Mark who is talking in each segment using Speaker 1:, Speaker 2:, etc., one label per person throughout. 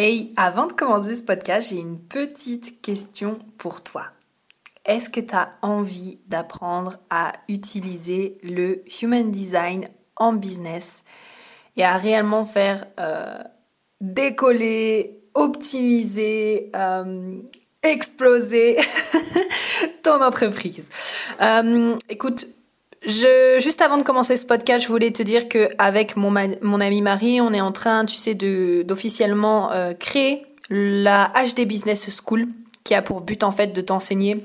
Speaker 1: Hey, avant de commencer ce podcast, j'ai une petite question pour toi. Est-ce que tu as envie d'apprendre à utiliser le Human Design en business et à réellement faire euh, décoller, optimiser, euh, exploser ton entreprise? Euh, écoute, juste avant de commencer ce podcast, je voulais te dire que avec mon, mon amie Marie, on est en train, tu sais, d'officiellement créer la HD Business School, qui a pour but en fait de t'enseigner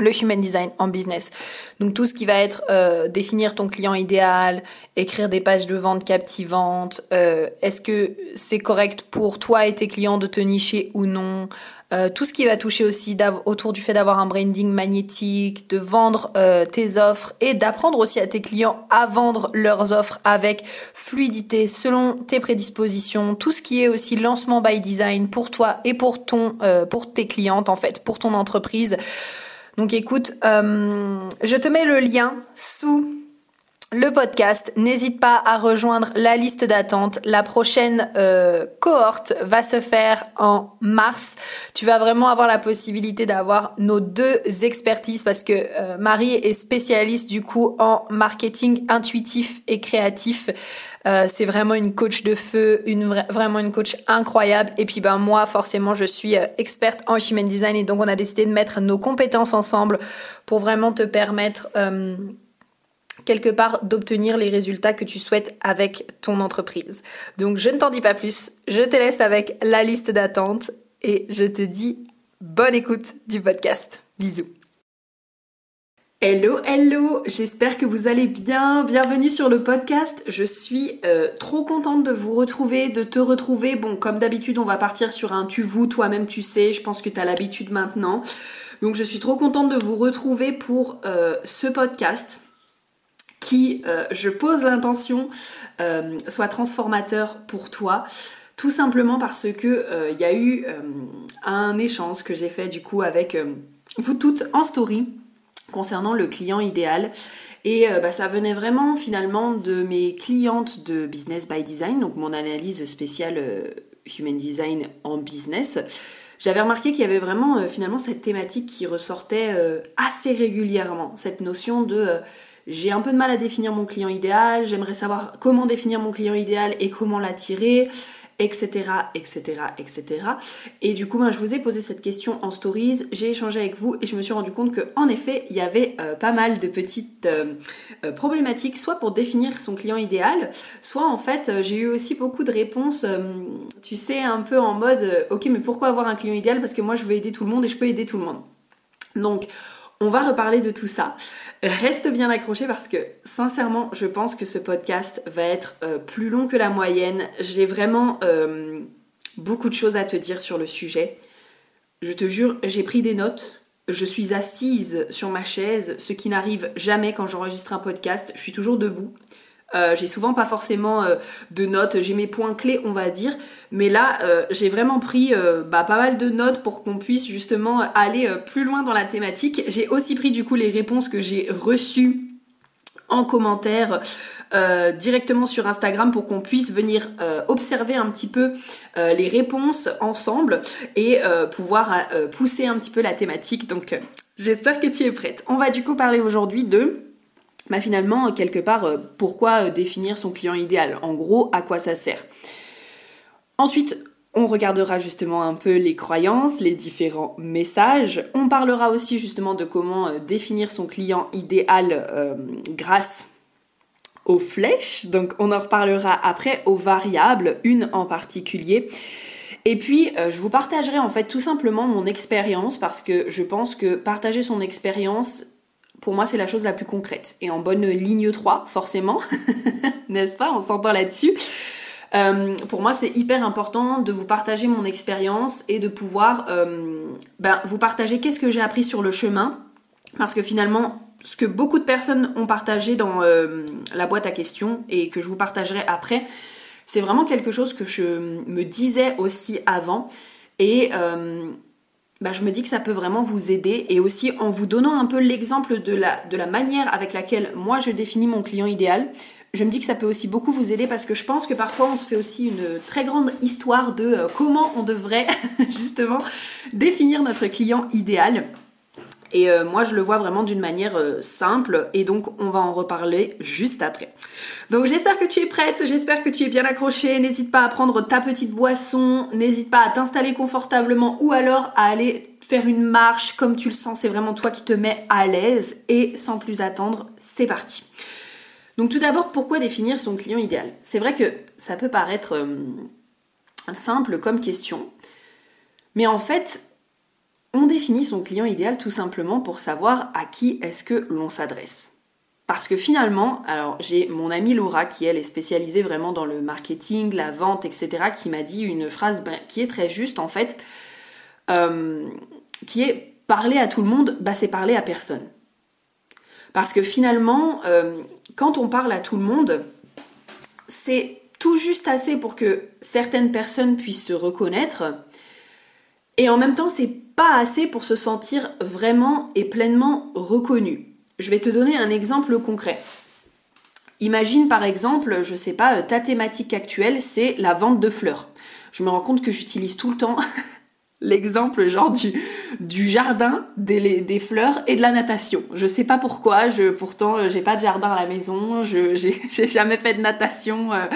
Speaker 1: le human design en business. Donc tout ce qui va être euh, définir ton client idéal, écrire des pages de vente captivantes, euh, est-ce que c'est correct pour toi et tes clients de te nicher ou non, euh, tout ce qui va toucher aussi autour du fait d'avoir un branding magnétique, de vendre tes offres et d'apprendre aussi à tes clients à vendre leurs offres avec fluidité selon tes prédispositions, tout ce qui est aussi lancement by design pour toi et pour ton pour tes clientes en fait, pour ton entreprise. Donc écoute, euh, je te mets le lien sous le podcast. N'hésite pas à rejoindre la liste d'attente. La prochaine euh, cohorte va se faire en mars. Tu vas vraiment avoir la possibilité d'avoir nos deux expertises parce que euh, Marie est spécialiste du coup en marketing intuitif et créatif. Euh, c'est vraiment une coach de feu, une vraiment une coach incroyable. Et puis ben moi, forcément, je suis euh, experte en human design et donc on a décidé de mettre nos compétences ensemble pour vraiment te permettre euh, quelque part d'obtenir les résultats que tu souhaites avec ton entreprise. Donc je ne t'en dis pas plus, je te laisse avec la liste d'attente et je te dis bonne écoute du podcast. Bisous. Hello, hello, j'espère que vous allez bien. Bienvenue sur le podcast. Je suis euh, trop contente de vous retrouver, de te retrouver. Bon, comme d'habitude, on va partir sur un tu vous, toi-même tu sais. Je pense que tu as l'habitude maintenant. Donc, je suis trop contente de vous retrouver pour euh, ce podcast qui, euh, je pose l'intention, soit transformateur pour toi. Tout simplement parce que il y a eu un échange que j'ai fait du coup avec vous toutes en story concernant le client idéal. Et euh, bah, ça venait vraiment finalement de mes clientes de Business by Design, donc mon analyse spéciale euh, Human Design en business. J'avais remarqué qu'il y avait vraiment euh, finalement cette thématique qui ressortait assez régulièrement, cette notion de j'ai un peu de mal à définir mon client idéal, j'aimerais savoir comment définir mon client idéal et comment l'attirer etc., etc., etc. Et du coup, moi, je vous ai posé cette question en stories, j'ai échangé avec vous et je me suis rendu compte que, en effet, il y avait euh, pas mal de petites euh, euh, problématiques, soit pour définir son client idéal, soit en fait, j'ai eu aussi beaucoup de réponses, tu sais, un peu en mode, ok, mais pourquoi avoir un client idéal? Parce que moi, je veux aider tout le monde et je peux aider tout le monde. Donc, on va reparler de tout ça. Reste bien accroché parce que sincèrement, je pense que ce podcast va être euh, plus long que la moyenne. J'ai vraiment euh, beaucoup de choses à te dire sur le sujet. Je te jure, j'ai pris des notes. Je suis assise sur ma chaise, ce qui n'arrive jamais quand j'enregistre un podcast. Je suis toujours debout. Euh, j'ai souvent pas forcément euh, de notes, j'ai mes points clés on va dire, mais là euh, j'ai vraiment pris bah, pas mal de notes pour qu'on puisse justement aller plus loin dans la thématique. J'ai aussi pris du coup les réponses que j'ai reçues en commentaire directement sur Instagram pour qu'on puisse venir observer un petit peu les réponses ensemble et pouvoir pousser un petit peu la thématique. Donc j'espère que tu es prête. On va du coup parler aujourd'hui de bah finalement, quelque part, euh, pourquoi euh, définir son client idéal? En gros, à quoi ça sert? Ensuite, on regardera justement un peu les croyances, les différents messages. On parlera aussi justement de comment euh, définir son client idéal grâce aux flèches. Donc on en reparlera après aux variables, une en particulier. Et puis, je vous partagerai en fait tout simplement mon expérience parce que je pense que partager son expérience pour moi, c'est la chose la plus concrète. Et en bonne ligne 3, forcément, n'est-ce pas? On s'entend là-dessus. Euh, pour moi, c'est hyper important de vous partager mon expérience et de pouvoir euh, ben, vous partager qu'est-ce que j'ai appris sur le chemin. Parce que finalement, ce que beaucoup de personnes ont partagé dans euh, la boîte à questions et que je vous partagerai après, c'est vraiment quelque chose que je me disais aussi avant. Et bah, je me dis que ça peut vraiment vous aider et aussi en vous donnant un peu l'exemple de la, de la manière avec laquelle moi je définis mon client idéal, je me dis que ça peut aussi beaucoup vous aider parce que je pense que parfois on se fait aussi une très grande histoire de euh, comment on devrait justement définir notre client idéal. Et euh, moi, je le vois vraiment d'une manière euh, simple. Et donc on va en reparler juste après. Donc j'espère que tu es prête, j'espère que tu es bien accrochée. N'hésite pas à prendre ta petite boisson, n'hésite pas à t'installer confortablement ou alors à aller faire une marche comme tu le sens, c'est vraiment toi qui te mets à l'aise. Et sans plus attendre, c'est parti. Donc tout d'abord, pourquoi définir son client idéal? C'est vrai que ça peut paraître euh, simple comme question, mais en fait, on définit son client idéal tout simplement pour savoir à qui est-ce que l'on s'adresse. Parce que finalement, alors j'ai mon amie Laura qui elle est spécialisée vraiment dans le marketing, la vente, etc., qui m'a dit une phrase ben, qui est très juste en fait, euh, qui est parler à tout le monde, bah c'est parler à personne. Parce que finalement, euh, quand on parle à tout le monde, c'est tout juste assez pour que certaines personnes puissent se reconnaître, et en même temps, c'est pas assez pour se sentir vraiment et pleinement reconnu. Je vais te donner un exemple concret. Imagine par exemple, je sais pas, ta thématique actuelle, c'est la vente de fleurs. Je me rends compte que j'utilise tout le temps l'exemple genre du, jardin, des, fleurs et de la natation. Je sais pas pourquoi, je, pourtant j'ai pas de jardin à la maison, j'ai jamais fait de natation euh,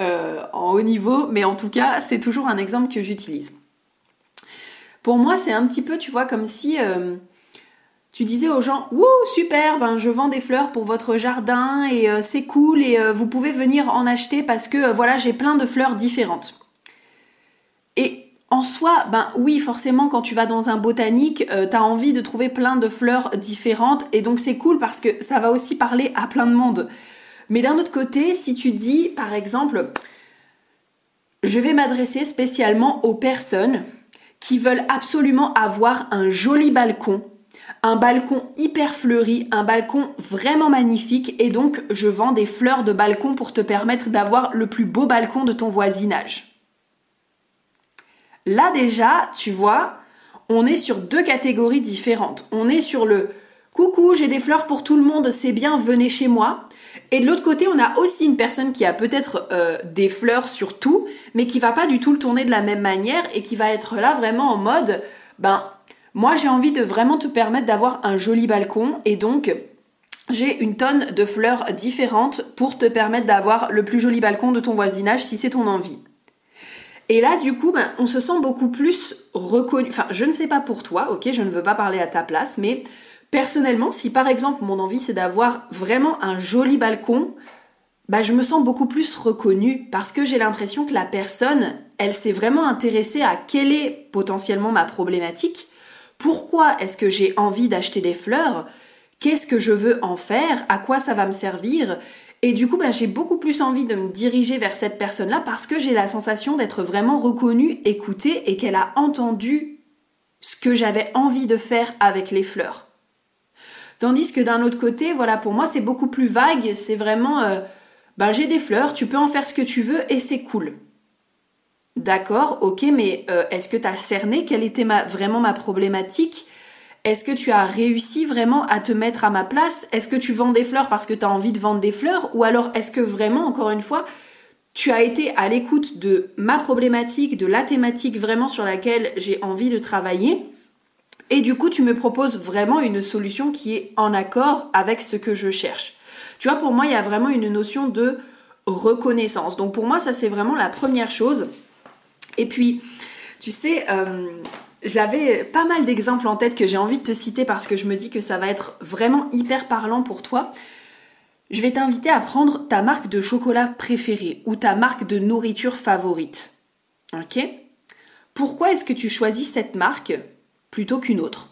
Speaker 1: euh, en haut niveau, mais en tout cas c'est toujours un exemple que j'utilise. Pour moi, c'est un petit peu, tu vois, comme si euh, tu disais aux gens Wouh, super, ben, je vends des fleurs pour votre jardin et euh, c'est cool et euh, vous pouvez venir en acheter parce que voilà, j'ai plein de fleurs différentes. Et en soi, ben oui, forcément, quand tu vas dans un botanique, tu as envie de trouver plein de fleurs différentes et donc c'est cool parce que ça va aussi parler à plein de monde. Mais d'un autre côté, si tu dis, par exemple, je vais m'adresser spécialement aux personnes qui veulent absolument avoir un joli balcon, un balcon hyper fleuri, un balcon vraiment magnifique et donc je vends des fleurs de balcon pour te permettre d'avoir le plus beau balcon de ton voisinage. Là déjà, tu vois, on est sur deux catégories différentes. On est sur le coucou, j'ai des fleurs pour tout le monde, c'est bien, venez chez moi. Et de l'autre côté, on a aussi une personne qui a peut-être euh, des fleurs sur tout, mais qui va pas du tout le tourner de la même manière et qui va être là vraiment en mode, ben, moi j'ai envie de vraiment te permettre d'avoir un joli balcon et donc j'ai une tonne de fleurs différentes pour te permettre d'avoir le plus joli balcon de ton voisinage si c'est ton envie. Et là, du coup, ben, on se sent beaucoup plus reconnu. Enfin, je ne sais pas pour toi, ok, je ne veux pas parler à ta place, mais Personnellement, si par exemple mon envie c'est d'avoir vraiment un joli balcon, bah, je me sens beaucoup plus reconnue parce que j'ai l'impression que la personne, elle s'est vraiment intéressée à quelle est potentiellement ma problématique, pourquoi est-ce que j'ai envie d'acheter des fleurs, qu'est-ce que je veux en faire, à quoi ça va me servir? Et du coup, bah, j'ai beaucoup plus envie de me diriger vers cette personne-là parce que j'ai la sensation d'être vraiment reconnue, écoutée et qu'elle a entendu ce que j'avais envie de faire avec les fleurs. Tandis que d'un autre côté, voilà, pour moi, c'est beaucoup plus vague. C'est vraiment, euh, ben, j'ai des fleurs, tu peux en faire ce que tu veux et c'est cool. D'accord, ok, mais euh, est-ce que tu as cerné quelle était vraiment ma problématique? Est-ce que tu as réussi vraiment à te mettre à ma place? Est-ce que tu vends des fleurs parce que tu as envie de vendre des fleurs? Ou alors est-ce que vraiment, encore une fois, tu as été à l'écoute de ma problématique, de la thématique vraiment sur laquelle j'ai envie de travailler? Et du coup, tu me proposes vraiment une solution qui est en accord avec ce que je cherche. Tu vois, pour moi, il y a vraiment une notion de reconnaissance. Donc pour moi, ça c'est vraiment la première chose. Et puis, tu sais, euh, j'avais pas mal d'exemples en tête que j'ai envie de te citer parce que je me dis que ça va être vraiment hyper parlant pour toi. Je vais t'inviter à prendre ta marque de chocolat préférée ou ta marque de nourriture favorite. Ok? Pourquoi est-ce que tu choisis cette marque? Plutôt qu'une autre.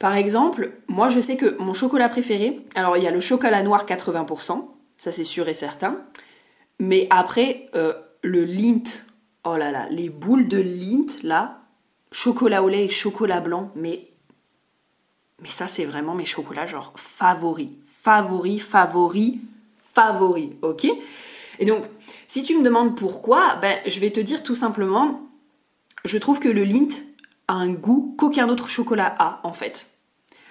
Speaker 1: Par exemple, moi je sais que mon chocolat préféré, alors il y a le chocolat noir 80%, ça c'est sûr et certain, mais après euh, le Lint, oh là là, les boules de Lint là, chocolat au lait et chocolat blanc, mais mais ça c'est vraiment mes chocolats genre favoris, favoris, favoris, favoris, ok? Et donc si tu me demandes pourquoi, ben je vais te dire tout simplement, je trouve que le Lint un goût qu'aucun autre chocolat a en fait.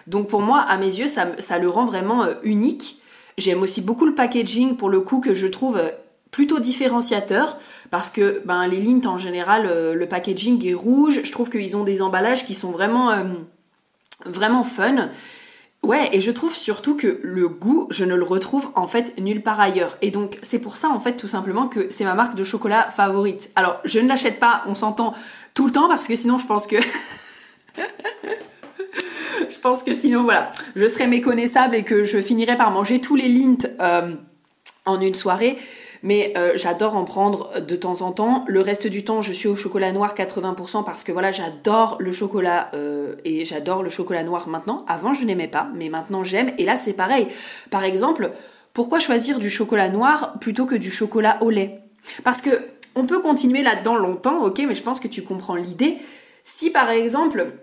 Speaker 1: Donc pour moi, à mes yeux, ça, le rend vraiment euh, unique. J'aime aussi beaucoup le packaging pour le coup que je trouve euh, plutôt différenciateur parce que ben, les Lint en général, euh, le packaging est rouge. Je trouve qu'ils ont des emballages qui sont vraiment, vraiment fun. Ouais, et je trouve surtout que le goût, je ne le retrouve en fait nulle part ailleurs. Et donc c'est pour ça en fait tout simplement que c'est ma marque de chocolat favorite. Alors je ne l'achète pas, on s'entend tout le temps parce que sinon je pense que... je pense que sinon voilà, je serais méconnaissable et que je finirais par manger tous les lints euh, en une soirée. Mais euh, j'adore en prendre de temps en temps. Le reste du temps, je suis au chocolat noir 80% parce que voilà, j'adore le chocolat euh, et j'adore le chocolat noir maintenant. Avant, je n'aimais pas, mais maintenant j'aime. Et là, c'est pareil. Par exemple, pourquoi choisir du chocolat noir plutôt que du chocolat au lait? Parce que on peut continuer là-dedans longtemps, ok, mais je pense que tu comprends l'idée. Si par exemple,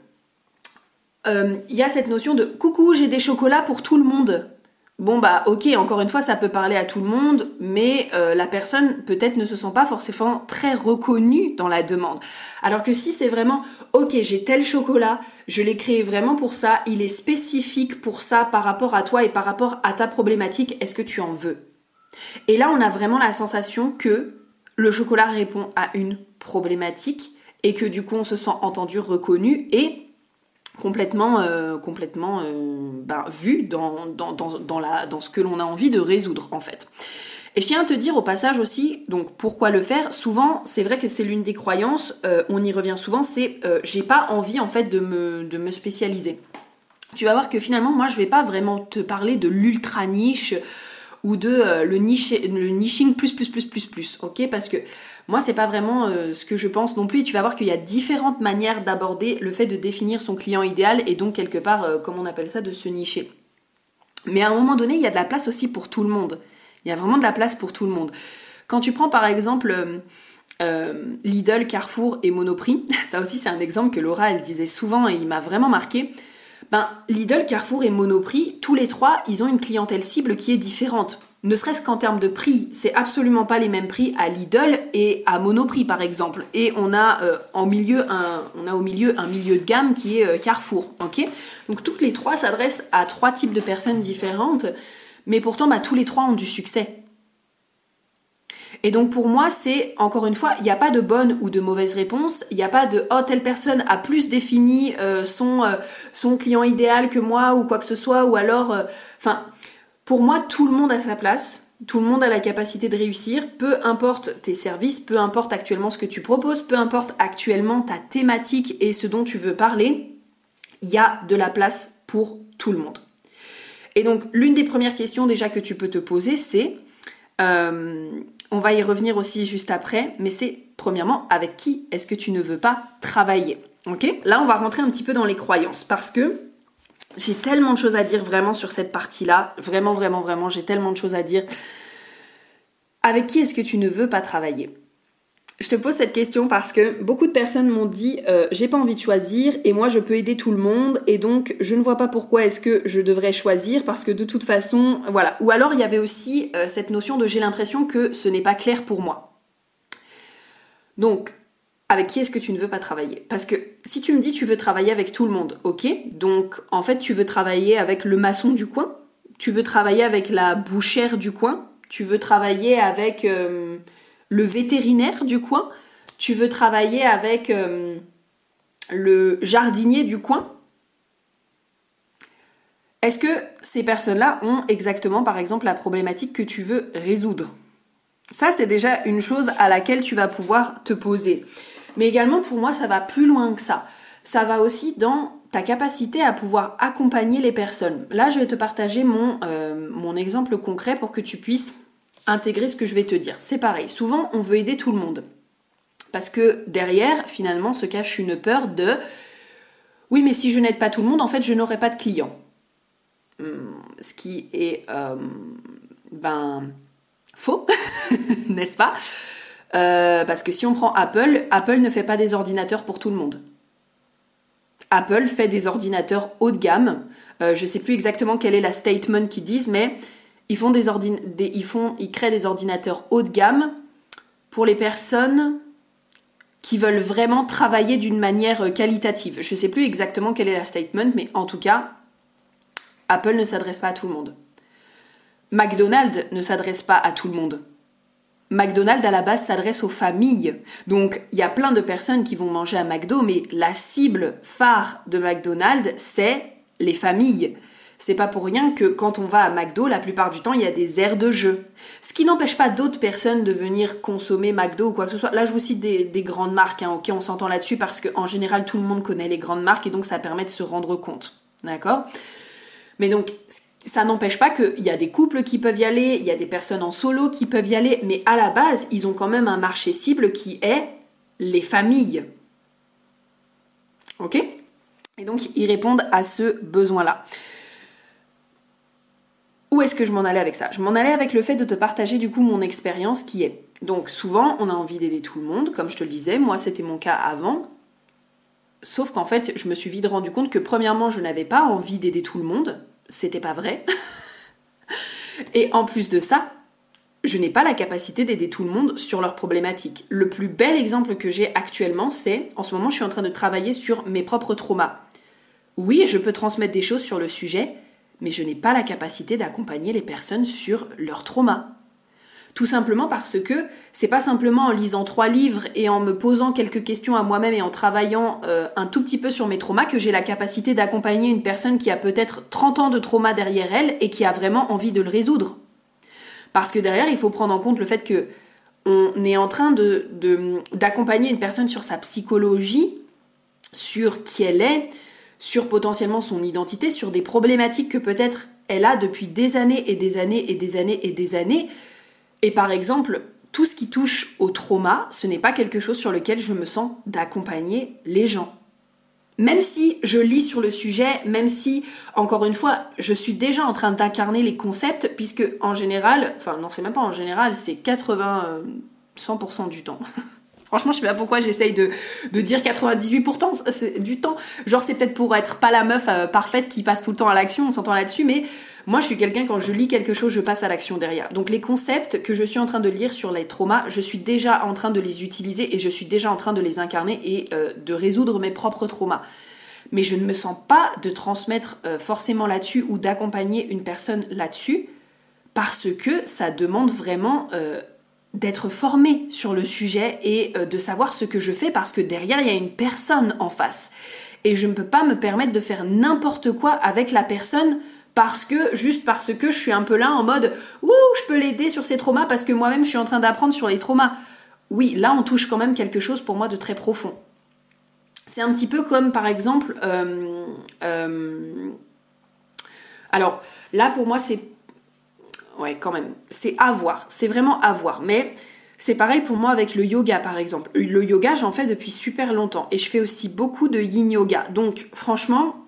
Speaker 1: euh, il y a cette notion de coucou, j'ai des chocolats pour tout le monde. Bon bah ok, encore une fois, ça peut parler à tout le monde, mais euh, la personne peut-être ne se sent pas forcément très reconnue dans la demande. Alors que si c'est vraiment ok, j'ai tel chocolat, je l'ai créé vraiment pour ça, il est spécifique pour ça par rapport à toi et par rapport à ta problématique, est-ce que tu en veux? Et là, on a vraiment la sensation que le chocolat répond à une problématique et que du coup on se sent entendu, reconnu et complètement, euh, euh, ben, vu dans, la, dans ce que l'on a envie de résoudre en fait. Et je tiens à te dire au passage aussi, donc pourquoi le faire? Souvent, c'est vrai que c'est l'une des croyances, euh, on y revient souvent, c'est j'ai pas envie en fait de me, de me spécialiser. Tu vas voir que finalement, moi je vais pas vraiment te parler de l'ultra niche ou de euh, le, niche, le niching plus plus plus plus plus, ok? Parce que moi c'est pas vraiment euh, ce que je pense non plus. tu vas voir qu'il y a différentes manières d'aborder le fait de définir son client idéal et donc quelque part, euh, comme on appelle ça, de se nicher. Mais à un moment donné, il y a de la place aussi pour tout le monde. Il y a vraiment de la place pour tout le monde. Quand tu prends par exemple Lidl, Carrefour et Monoprix, ça aussi c'est un exemple que Laura elle disait souvent et il m'a vraiment marqué. Ben, Lidl, Carrefour et Monoprix, tous les trois, ils ont une clientèle cible qui est différente. Ne serait-ce qu'en termes de prix, c'est absolument pas les mêmes prix à Lidl et à Monoprix par exemple. Et on a euh, en milieu un, au milieu un milieu de gamme qui est euh, Carrefour, Donc toutes les trois s'adressent à trois types de personnes différentes, mais pourtant bah, tous les trois ont du succès. Et donc pour moi, c'est encore une fois, il n'y a pas de bonne ou de mauvaise réponse. Il n'y a pas de oh telle personne a plus défini euh, son euh, son client idéal que moi ou quoi que ce soit ou alors, euh, enfin, pour moi, tout le monde a sa place. Tout le monde a la capacité de réussir, peu importe tes services, peu importe actuellement ce que tu proposes, peu importe actuellement ta thématique et ce dont tu veux parler, il y a de la place pour tout le monde. Et donc l'une des premières questions déjà que tu peux te poser, c'est on va y revenir aussi juste après, mais c'est premièrement avec qui est-ce que tu ne veux pas travailler. Ok? Là, on va rentrer un petit peu dans les croyances parce que j'ai tellement de choses à dire vraiment sur cette partie-là. Vraiment, vraiment, vraiment, j'ai tellement de choses à dire. Avec qui est-ce que tu ne veux pas travailler? Je te pose cette question parce que beaucoup de personnes m'ont dit euh, j'ai pas envie de choisir et moi je peux aider tout le monde et donc je ne vois pas pourquoi est-ce que je devrais choisir parce que de toute façon voilà. Ou alors il y avait aussi euh, cette notion de j'ai l'impression que ce n'est pas clair pour moi. Donc avec qui est-ce que tu ne veux pas travailler? Parce que si tu me dis tu veux travailler avec tout le monde, ok Donc en fait tu veux travailler avec le maçon du coin, tu veux travailler avec la bouchère du coin, tu veux travailler avec euh, le vétérinaire du coin, tu veux travailler avec euh, le jardinier du coin. Est-ce que ces personnes-là ont exactement, par exemple, la problématique que tu veux résoudre? Ça, c'est déjà une chose à laquelle tu vas pouvoir te poser. Mais également, pour moi, ça va plus loin que ça. Ça va aussi dans ta capacité à pouvoir accompagner les personnes. Là, je vais te partager mon, euh, mon exemple concret pour que tu puisses intégrer ce que je vais te dire. C'est pareil, souvent on veut aider tout le monde. Parce que derrière, finalement, se cache une peur de Oui, mais si je n'aide pas tout le monde, en fait, je n'aurai pas de clients. Hmm, ce qui est euh, ben faux, n'est-ce pas? Euh, Parce que si on prend Apple, Apple ne fait pas des ordinateurs pour tout le monde. Apple fait des ordinateurs haut de gamme. Euh, je ne sais plus exactement quelle est la statement qu'ils disent, mais ils font des, créent des ordinateurs haut de gamme pour les personnes qui veulent vraiment travailler d'une manière qualitative. Je ne sais plus exactement quelle est la statement, mais en tout cas, Apple ne s'adresse pas à tout le monde. McDonald's ne s'adresse pas à tout le monde. McDonald's à la base s'adresse aux familles. Donc il y a plein de personnes qui vont manger à McDo, mais la cible phare de McDonald's, c'est les familles. C'est pas pour rien que quand on va à McDo, la plupart du temps, il y a des aires de jeu. Ce qui n'empêche pas d'autres personnes de venir consommer McDo ou quoi que ce soit. Là, je vous cite des, grandes marques, hein, ok, on s'entend là-dessus parce qu'en général, tout le monde connaît les grandes marques et donc ça permet de se rendre compte. D'accord? Mais donc, ça n'empêche pas qu'il y a des couples qui peuvent y aller, il y a des personnes en solo qui peuvent y aller, mais à la base, ils ont quand même un marché cible qui est les familles. Ok? Et donc, ils répondent à ce besoin-là. Où est-ce que je m'en allais avec ça? Je m'en allais avec le fait de te partager du coup mon expérience qui est. Donc souvent, on a envie d'aider tout le monde, comme je te le disais, moi c'était mon cas avant. Sauf qu'en fait, je me suis vite rendu compte que premièrement, je n'avais pas envie d'aider tout le monde, c'était pas vrai. Et en plus de ça, je n'ai pas la capacité d'aider tout le monde sur leurs problématiques. Le plus bel exemple que j'ai actuellement, c'est en ce moment, je suis en train de travailler sur mes propres traumas. Oui, je peux transmettre des choses sur le sujet, mais je n'ai pas la capacité d'accompagner les personnes sur leurs traumas. Tout simplement parce que c'est pas simplement en lisant trois livres et en me posant quelques questions à moi-même et en travaillant euh, un tout petit peu sur mes traumas que j'ai la capacité d'accompagner une personne qui a peut-être 30 ans de trauma derrière elle et qui a vraiment envie de le résoudre. Parce que derrière, il faut prendre en compte le fait que on est en train d'accompagner une personne sur sa psychologie, sur qui elle est, sur potentiellement son identité, sur des problématiques que peut-être elle a depuis des années et des années et des années et des années et par exemple, tout ce qui touche au trauma, ce n'est pas quelque chose sur lequel je me sens d'accompagner les gens. Même si je lis sur le sujet, même si, encore une fois, je suis déjà en train d'incarner les concepts, puisque en général, enfin non, c'est même pas en général, c'est 80, 100% euh, du temps. Franchement, je sais pas pourquoi j'essaye de, dire 98% du temps. Genre, c'est peut-être pour être pas la meuf euh, parfaite qui passe tout le temps à l'action, on s'entend là-dessus, mais moi, je suis quelqu'un, quand je lis quelque chose, je passe à l'action derrière. Donc les concepts que je suis en train de lire sur les traumas, je suis déjà en train de les utiliser et je suis déjà en train de les incarner et euh, de résoudre mes propres traumas. Mais je ne me sens pas de transmettre euh, forcément là-dessus ou d'accompagner une personne là-dessus parce que ça demande vraiment... d'être formé sur le sujet et de savoir ce que je fais parce que derrière il y a une personne en face et je ne peux pas me permettre de faire n'importe quoi avec la personne parce que juste parce que je suis un peu là en mode ouh je peux l'aider sur ses traumas parce que moi-même je suis en train d'apprendre sur les traumas. Oui, là on touche quand même quelque chose pour moi de très profond. C'est un petit peu comme par exemple, euh, euh, alors là pour moi c'est, ouais quand même, c'est avoir, c'est vraiment avoir, mais c'est pareil pour moi avec le yoga par exemple. Le yoga j'en fais depuis super longtemps et je fais aussi beaucoup de yin yoga. Donc franchement,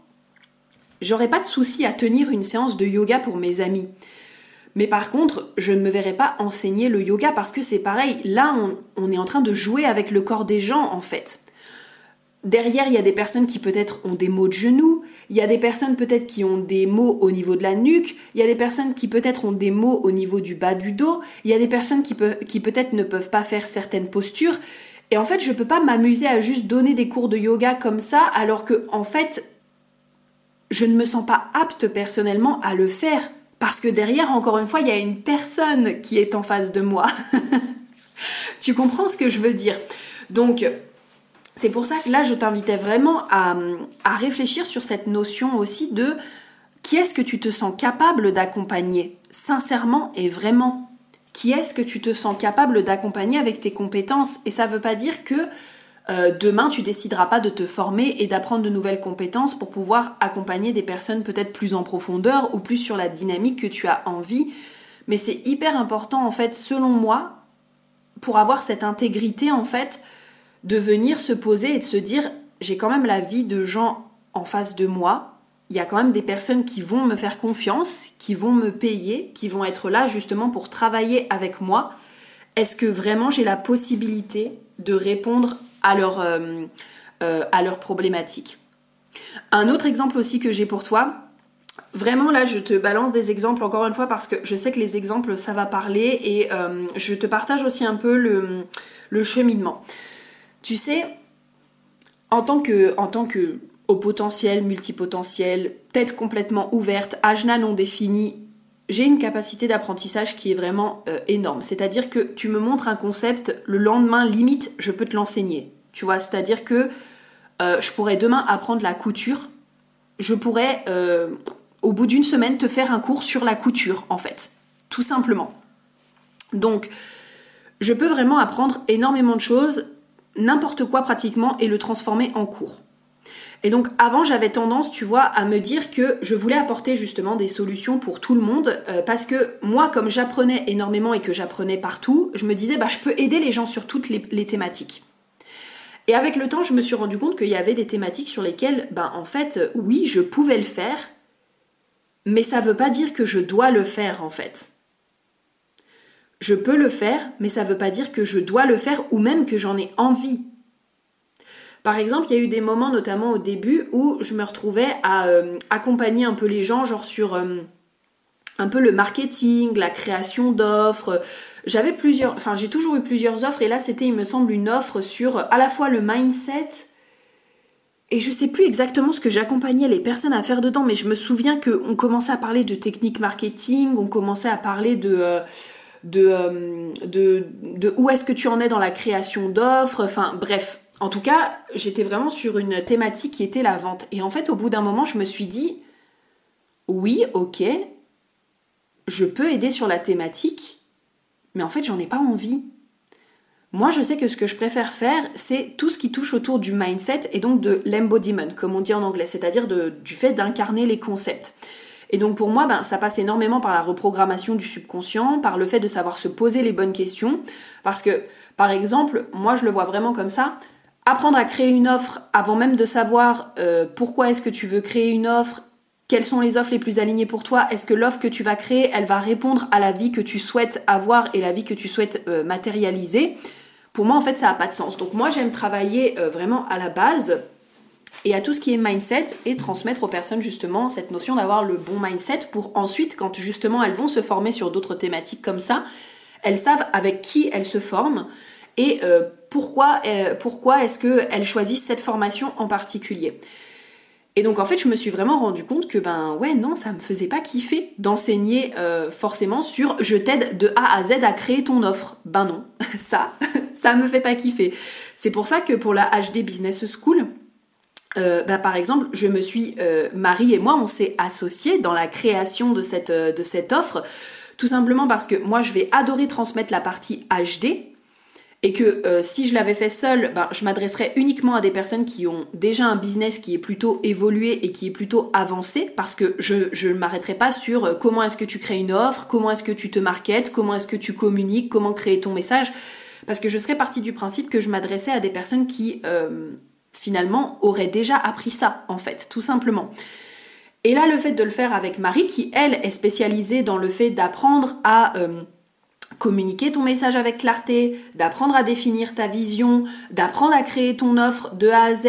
Speaker 1: J'aurais pas de souci à tenir une séance de yoga pour mes amis. Mais par contre, je ne me verrais pas enseigner le yoga parce que c'est pareil, là on, est en train de jouer avec le corps des gens en fait. Derrière, il y a des personnes qui peut-être ont des maux de genoux, il y a des personnes peut-être qui ont des maux au niveau de la nuque, il y a des personnes qui peut-être ont des maux au niveau du bas du dos, il y a des personnes qui, qui peut-être ne peuvent pas faire certaines postures. Et en fait, je peux pas m'amuser à juste donner des cours de yoga comme ça alors que en fait, je ne me sens pas apte personnellement à le faire parce que derrière, encore une fois, il y a une personne qui est en face de moi. tu comprends ce que je veux dire? Donc, c'est pour ça que là, je t'invitais vraiment à, réfléchir sur cette notion aussi de qui est-ce que tu te sens capable d'accompagner, sincèrement et vraiment. Qui est-ce que tu te sens capable d'accompagner avec tes compétences? Et ça ne veut pas dire que euh, demain, tu décideras pas de te former et d'apprendre de nouvelles compétences pour pouvoir accompagner des personnes peut-être plus en profondeur ou plus sur la dynamique que tu as envie. Mais c'est hyper important, en fait, selon moi, pour avoir cette intégrité, en fait, de venir se poser et de se dire, j'ai quand même la vie de gens en face de moi, il y a quand même des personnes qui vont me faire confiance, qui vont me payer, qui vont être là justement pour travailler avec moi. Est-ce que vraiment j'ai la possibilité de répondre à, leur, euh, euh, leurs problématiques Un autre exemple aussi que j'ai pour toi, Vraiment là, je te balance des exemples encore une fois parce que je sais que les exemples, ça va parler et euh, je te partage aussi un peu le cheminement. Tu sais, en tant que, au potentiel, multipotentiel, tête complètement ouverte, ajna non défini, j'ai une capacité d'apprentissage qui est vraiment euh, énorme. C'est-à-dire que tu me montres un concept, le lendemain, limite, je peux te l'enseigner. Tu vois, c'est-à-dire que euh, je pourrais demain apprendre la couture, je pourrais, euh, au bout d'une semaine, te faire un cours sur la couture, en fait. Tout simplement. Donc, je peux vraiment apprendre énormément de choses, n'importe quoi pratiquement, et le transformer en cours. Et donc avant, j'avais tendance, tu vois, à me dire que je voulais apporter justement des solutions pour tout le monde, euh, parce que moi, comme j'apprenais énormément et que j'apprenais partout, je me disais, bah, je peux aider les gens sur toutes les, thématiques. Et avec le temps, je me suis rendu compte qu'il y avait des thématiques sur lesquelles, ben, en fait, oui, je pouvais le faire, mais ça ne veut pas dire que je dois le faire, en fait. Je peux le faire, mais ça ne veut pas dire que je dois le faire ou même que j'en ai envie. Par exemple, il y a eu des moments, notamment au début, où je me retrouvais à euh, accompagner un peu les gens, genre sur euh, un peu le marketing, la création d'offres. J'avais plusieurs, enfin j'ai toujours eu plusieurs offres, et là c'était, il me semble, une offre sur à la fois le mindset, et je sais plus exactement ce que j'accompagnais les personnes à faire dedans, mais je me souviens qu'on commençait à parler de technique marketing, on commençait à parler de, euh, de, de, de, où est-ce que tu en es dans la création d'offres, enfin bref, en tout cas, j'étais vraiment sur une thématique qui était la vente. Et en fait, au bout d'un moment, je me suis dit, oui, ok, je peux aider sur la thématique, mais en fait, j'en ai pas envie. Moi, je sais que ce que je préfère faire, c'est tout ce qui touche autour du mindset et donc de l'embodiment, comme on dit en anglais, c'est-à-dire du fait d'incarner les concepts. Et donc pour moi, ben, ça passe énormément par la reprogrammation du subconscient, par le fait de savoir se poser les bonnes questions. Parce que, par exemple, moi je le vois vraiment comme ça, apprendre à créer une offre avant même de savoir euh, pourquoi est-ce que tu veux créer une offre, quelles sont les offres les plus alignées pour toi, est-ce que l'offre que tu vas créer, elle va répondre à la vie que tu souhaites avoir et la vie que tu souhaites euh, matérialiser. Pour moi, en fait, ça n'a pas de sens. Donc moi, j'aime travailler euh, vraiment à la base et à tout ce qui est mindset et transmettre aux personnes justement cette notion d'avoir le bon mindset pour ensuite, quand justement elles vont se former sur d'autres thématiques comme ça, elles savent avec qui elles se forment et euh, pourquoi, euh, pourquoi est-ce qu'elles choisissent cette formation en particulier. Et donc en fait, je me suis vraiment rendu compte que ben ouais non, ça me faisait pas kiffer d'enseigner euh, forcément sur je t'aide de A à Z à créer ton offre. Ben non, ça, ça me fait pas kiffer. C'est pour ça que pour la HD Business School, bah, par exemple, je me suis, Marie et moi, on s'est associés dans la création de cette, de cette offre, tout simplement parce que moi, je vais adorer transmettre la partie HD, et que euh, si je l'avais fait seule, ben, je m'adresserais uniquement à des personnes qui ont déjà un business qui est plutôt évolué et qui est plutôt avancé, parce que je ne m'arrêterai pas sur euh, comment est-ce que tu crées une offre, comment est-ce que tu te marketes, comment est-ce que tu communiques, comment créer ton message, parce que je serais partie du principe que je m'adressais à des personnes qui euh, finalement auraient déjà appris ça, en fait, tout simplement. Et là, le fait de le faire avec Marie, qui elle est spécialisée dans le fait d'apprendre à communiquer ton message avec clarté, d'apprendre à définir ta vision, d'apprendre à créer ton offre de A à Z,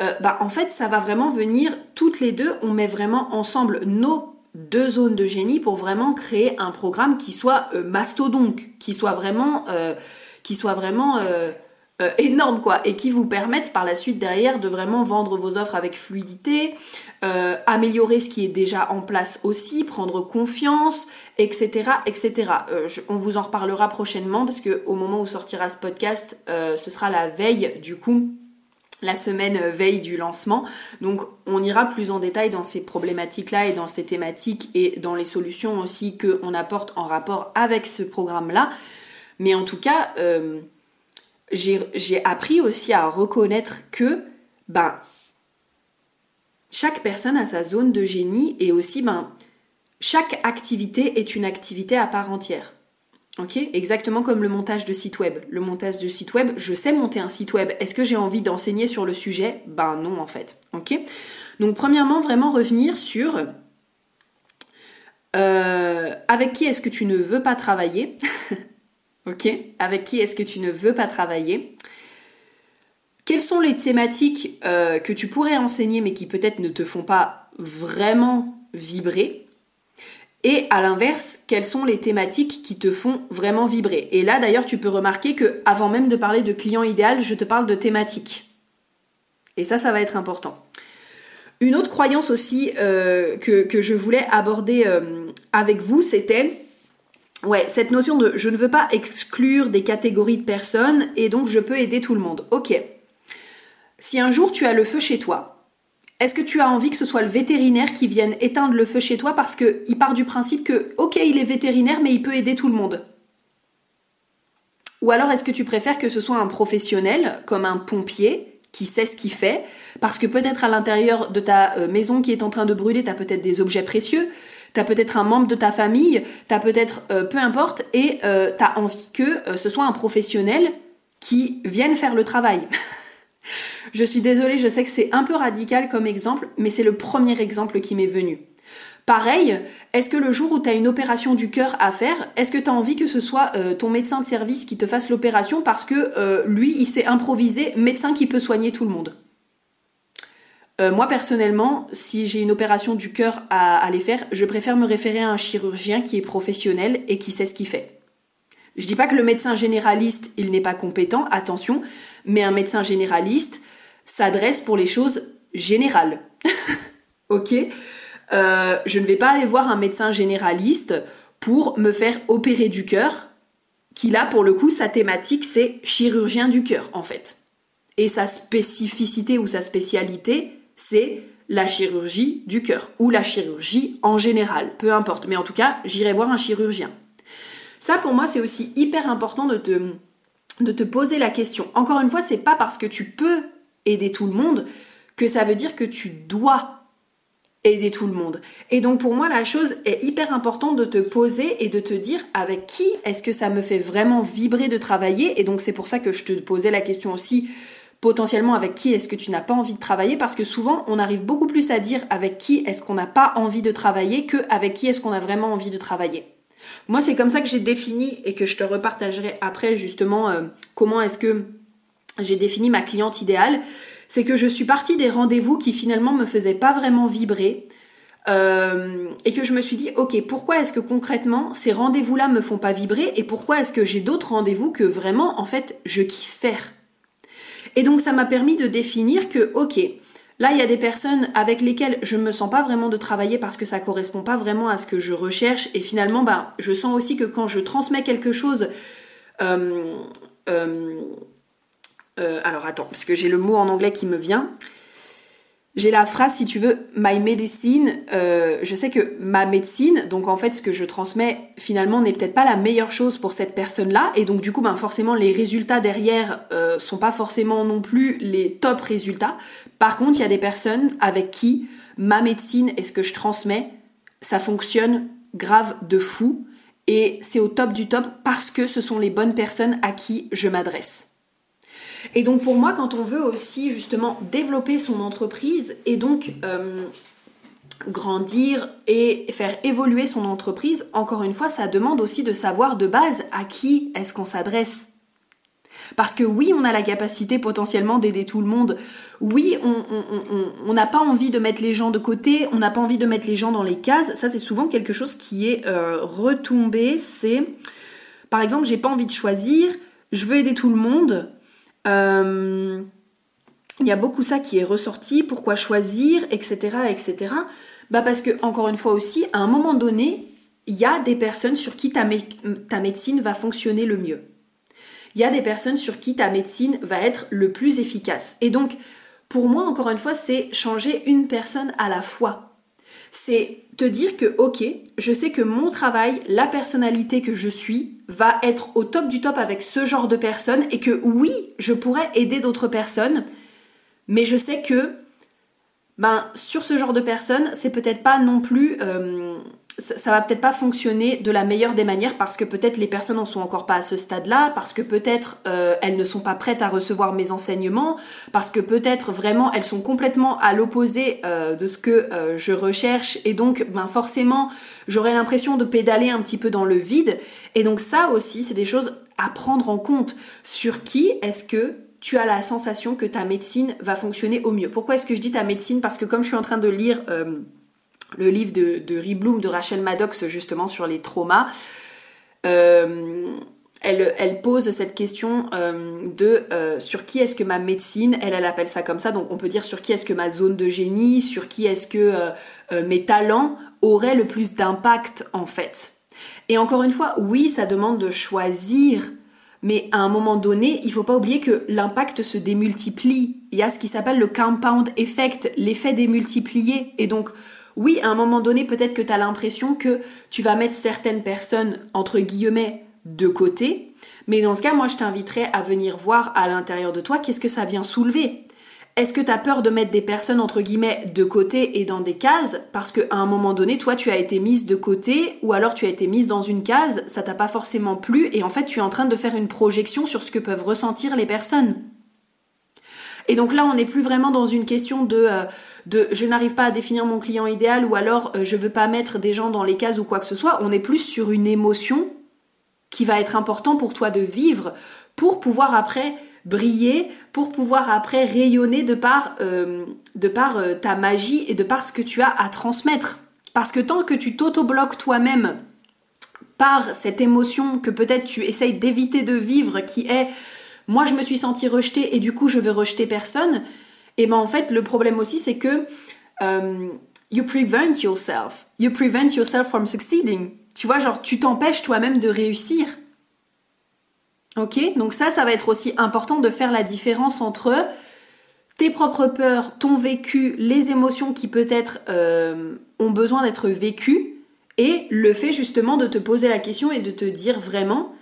Speaker 1: euh, bah, en fait ça va vraiment venir toutes les deux, on met vraiment ensemble nos deux zones de génie pour vraiment créer un programme qui soit euh, qui soit vraiment, euh, qui soit vraiment euh, quoi et qui vous permettent par la suite derrière de vraiment vendre vos offres avec fluidité, euh, améliorer ce qui est déjà en place aussi, prendre confiance, etc. etc. Euh, on vous en reparlera prochainement parce que au moment où sortira ce podcast, ce sera la veille du coup la semaine veille du lancement. Donc on ira plus en détail dans ces problématiques-là et dans ces thématiques et dans les solutions aussi qu'on apporte en rapport avec ce programme-là. Mais en tout cas, j'ai appris aussi à reconnaître que ben, chaque personne a sa zone de génie et aussi ben, chaque activité est une activité à part entière. Ok? Exactement comme le montage de site web. Le montage de site web, je sais monter un site web. Est-ce que j'ai envie d'enseigner sur le sujet? Ben non en fait. Donc premièrement, vraiment revenir sur euh, avec qui est-ce que tu ne veux pas travailler? Ok Avec qui est-ce que tu ne veux pas travailler? Quelles sont les thématiques euh, que tu pourrais enseigner mais qui peut-être ne te font pas vraiment vibrer? Et à l'inverse, quelles sont les thématiques qui te font vraiment vibrer? Et là d'ailleurs, tu peux remarquer que avant même de parler de client idéal, je te parle de thématiques. Et ça, ça va être important. Une autre croyance aussi euh, que, je voulais aborder euh, avec vous, c'était ouais, cette notion de je ne veux pas exclure des catégories de personnes et donc je peux aider tout le monde. Ok. Si un jour tu as le feu chez toi, est-ce que tu as envie que ce soit le vétérinaire qui vienne éteindre le feu chez toi parce qu'il part du principe que, ok, il est vétérinaire, mais il peut aider tout le monde? Ou alors est-ce que tu préfères que ce soit un professionnel, comme un pompier, qui sait ce qu'il fait, parce que peut-être à l'intérieur de ta euh, maison qui est en train de brûler, tu as peut-être des objets précieux, tu as peut-être un membre de ta famille, tu as peut-être, euh, peu importe, et euh, tu as envie que ce soit un professionnel qui vienne faire le travail. Je suis désolée, je sais que c'est un peu radical comme exemple, mais c'est le premier exemple qui m'est venu. Pareil, est-ce que le jour où tu as une opération du cœur à faire, est-ce que tu as envie que ce soit euh, ton médecin de service qui te fasse l'opération parce que euh, lui, il s'est improvisé médecin qui peut soigner tout le monde? Euh, moi personnellement, si j'ai une opération du cœur à aller faire, je préfère me référer à un chirurgien qui est professionnel et qui sait ce qu'il fait. Je dis pas que le médecin généraliste, il n'est pas compétent, attention, mais un médecin généraliste s'adresse pour les choses générales. ok? Euh, Je ne vais pas aller voir un médecin généraliste pour me faire opérer du cœur, qui là, pour le coup, sa thématique, c'est chirurgien du cœur, en fait. Et sa spécificité ou sa spécialité, c'est la chirurgie du cœur, ou la chirurgie en général, peu importe. Mais en tout cas, j'irai voir un chirurgien. Ça, pour moi, c'est aussi hyper important de te, de te poser la question. Encore une fois, c'est pas parce que tu peux aider tout le monde que ça veut dire que tu dois aider tout le monde. Et donc pour moi, la chose est hyper importante de te poser et de te dire avec qui est-ce que ça me fait vraiment vibrer de travailler? Et donc c'est pour ça que je te posais la question aussi potentiellement avec qui est-ce que tu n'as pas envie de travailler parce que souvent on arrive beaucoup plus à dire avec qui est-ce qu'on n'a pas envie de travailler que avec qui est-ce qu'on a vraiment envie de travailler. Moi, c'est comme ça que j'ai défini et que je te repartagerai après justement euh, comment est-ce que j'ai défini ma cliente idéale. C'est que je suis partie des rendez-vous qui finalement me faisaient pas vraiment vibrer. Euh, et que je me suis dit, ok, pourquoi est-ce que concrètement ces rendez-vous-là me font pas vibrer et pourquoi est-ce que j'ai d'autres rendez-vous que vraiment, en fait, je kiffe faire? Et donc ça m'a permis de définir que, ok, Là, il y a des personnes avec lesquelles je ne me sens pas vraiment de travailler parce que ça correspond pas vraiment à ce que je recherche. Et finalement, ben, je sens aussi que quand je transmets quelque chose, euh, euh, euh, alors attends, parce que j'ai le mot en anglais qui me vient. J'ai la phrase, si tu veux, my medicine. Euh, je sais que ma médecine, donc en fait, ce que je transmets finalement n'est peut-être pas la meilleure chose pour cette personne-là, et donc du coup, ben forcément, les résultats derrière euh, sont pas forcément non plus les top résultats. Par contre, il y a des personnes avec qui ma médecine et ce que je transmets, ça fonctionne grave de fou, et c'est au top du top parce que ce sont les bonnes personnes à qui je m'adresse. Et donc pour moi, quand on veut aussi justement développer son entreprise et donc euh, grandir et faire évoluer son entreprise, encore une fois, ça demande aussi de savoir de base à qui est-ce qu'on s'adresse. Parce que oui, on a la capacité potentiellement d'aider tout le monde. Oui, on n'a pas envie de mettre les gens de côté, on n'a pas envie de mettre les gens dans les cases. Ça, c'est souvent quelque chose qui est euh, retombé. C'est, par exemple, j'ai pas envie de choisir, je veux aider tout le monde, il y a beaucoup ça qui est ressorti, pourquoi choisir, etc. etc. Bah parce que, encore une fois aussi, à un moment donné, il y a des personnes sur qui ta médecine va fonctionner le mieux. Il y a des personnes sur qui ta médecine va être le plus efficace. Et donc, pour moi, encore une fois, c'est changer une personne à la fois c'est te dire que, ok, je sais que mon travail, la personnalité que je suis, va être au top du top avec ce genre de personnes et que oui, je pourrais aider d'autres personnes, mais je sais que, ben, sur ce genre de personnes, c'est peut-être pas non plus euh, ça, va peut-être pas fonctionner de la meilleure des manières parce que peut-être les personnes n'en sont encore pas à ce stade-là, parce que peut-être euh, elles ne sont pas prêtes à recevoir mes enseignements, parce que peut-être vraiment elles sont complètement à l'opposé euh, de ce que euh, je recherche et donc ben forcément j'aurais l'impression de pédaler un petit peu dans le vide. Et donc ça aussi c'est des choses à prendre en compte. Sur qui est-ce que tu as la sensation que ta médecine va fonctionner au mieux? Pourquoi est-ce que je dis ta médecine? Parce que comme je suis en train de lire le livre de, de Bloom, de Rachel Maddox, justement sur les traumas, euh, elle, pose cette question euh, de euh, sur qui est-ce que ma médecine, elle, elle appelle ça comme ça, donc on peut dire sur qui est-ce que ma zone de génie, sur qui est-ce que mes talents auraient le plus d'impact en fait. Et encore une fois, oui, ça demande de choisir, mais à un moment donné, il ne faut pas oublier que l'impact se démultiplie. Il y a ce qui s'appelle le compound effect, l'effet démultiplié. Et donc, oui, à un moment donné, peut-être que tu as l'impression que tu vas mettre certaines personnes, entre guillemets, de côté. Mais dans ce cas, moi, je t'inviterais à venir voir à l'intérieur de toi qu'est-ce que ça vient soulever. Est-ce que tu as peur de mettre des personnes, entre guillemets, de côté et dans des cases parce qu'à un moment donné, toi, tu as été mise de côté ou alors tu as été mise dans une case, ça t'a pas forcément plu et en fait, tu es en train de faire une projection sur ce que peuvent ressentir les personnes. Et donc là, on n'est plus vraiment dans une question de, euh, de je n'arrive pas à définir mon client idéal ou alors euh, je veux pas mettre des gens dans les cases ou quoi que ce soit. On est plus sur une émotion qui va être important pour toi de vivre pour pouvoir après briller, pour pouvoir après rayonner de par, euh, de par ta magie et de par ce que tu as à transmettre. Parce que tant que tu t'auto-bloques toi-même par cette émotion que peut-être tu essayes d'éviter de vivre, qui est moi je me suis sentie rejetée et du coup je veux rejeter personne, et ben en fait le problème aussi c'est que euh, you prevent yourself, you prevent yourself from succeeding. Tu vois, genre tu t'empêches toi-même de réussir. Ok? Donc ça, ça va être aussi important de faire la différence entre tes propres peurs, ton vécu, les émotions qui peut-être euh, ont besoin d'être vécues, et le fait justement de te poser la question et de te dire vraiment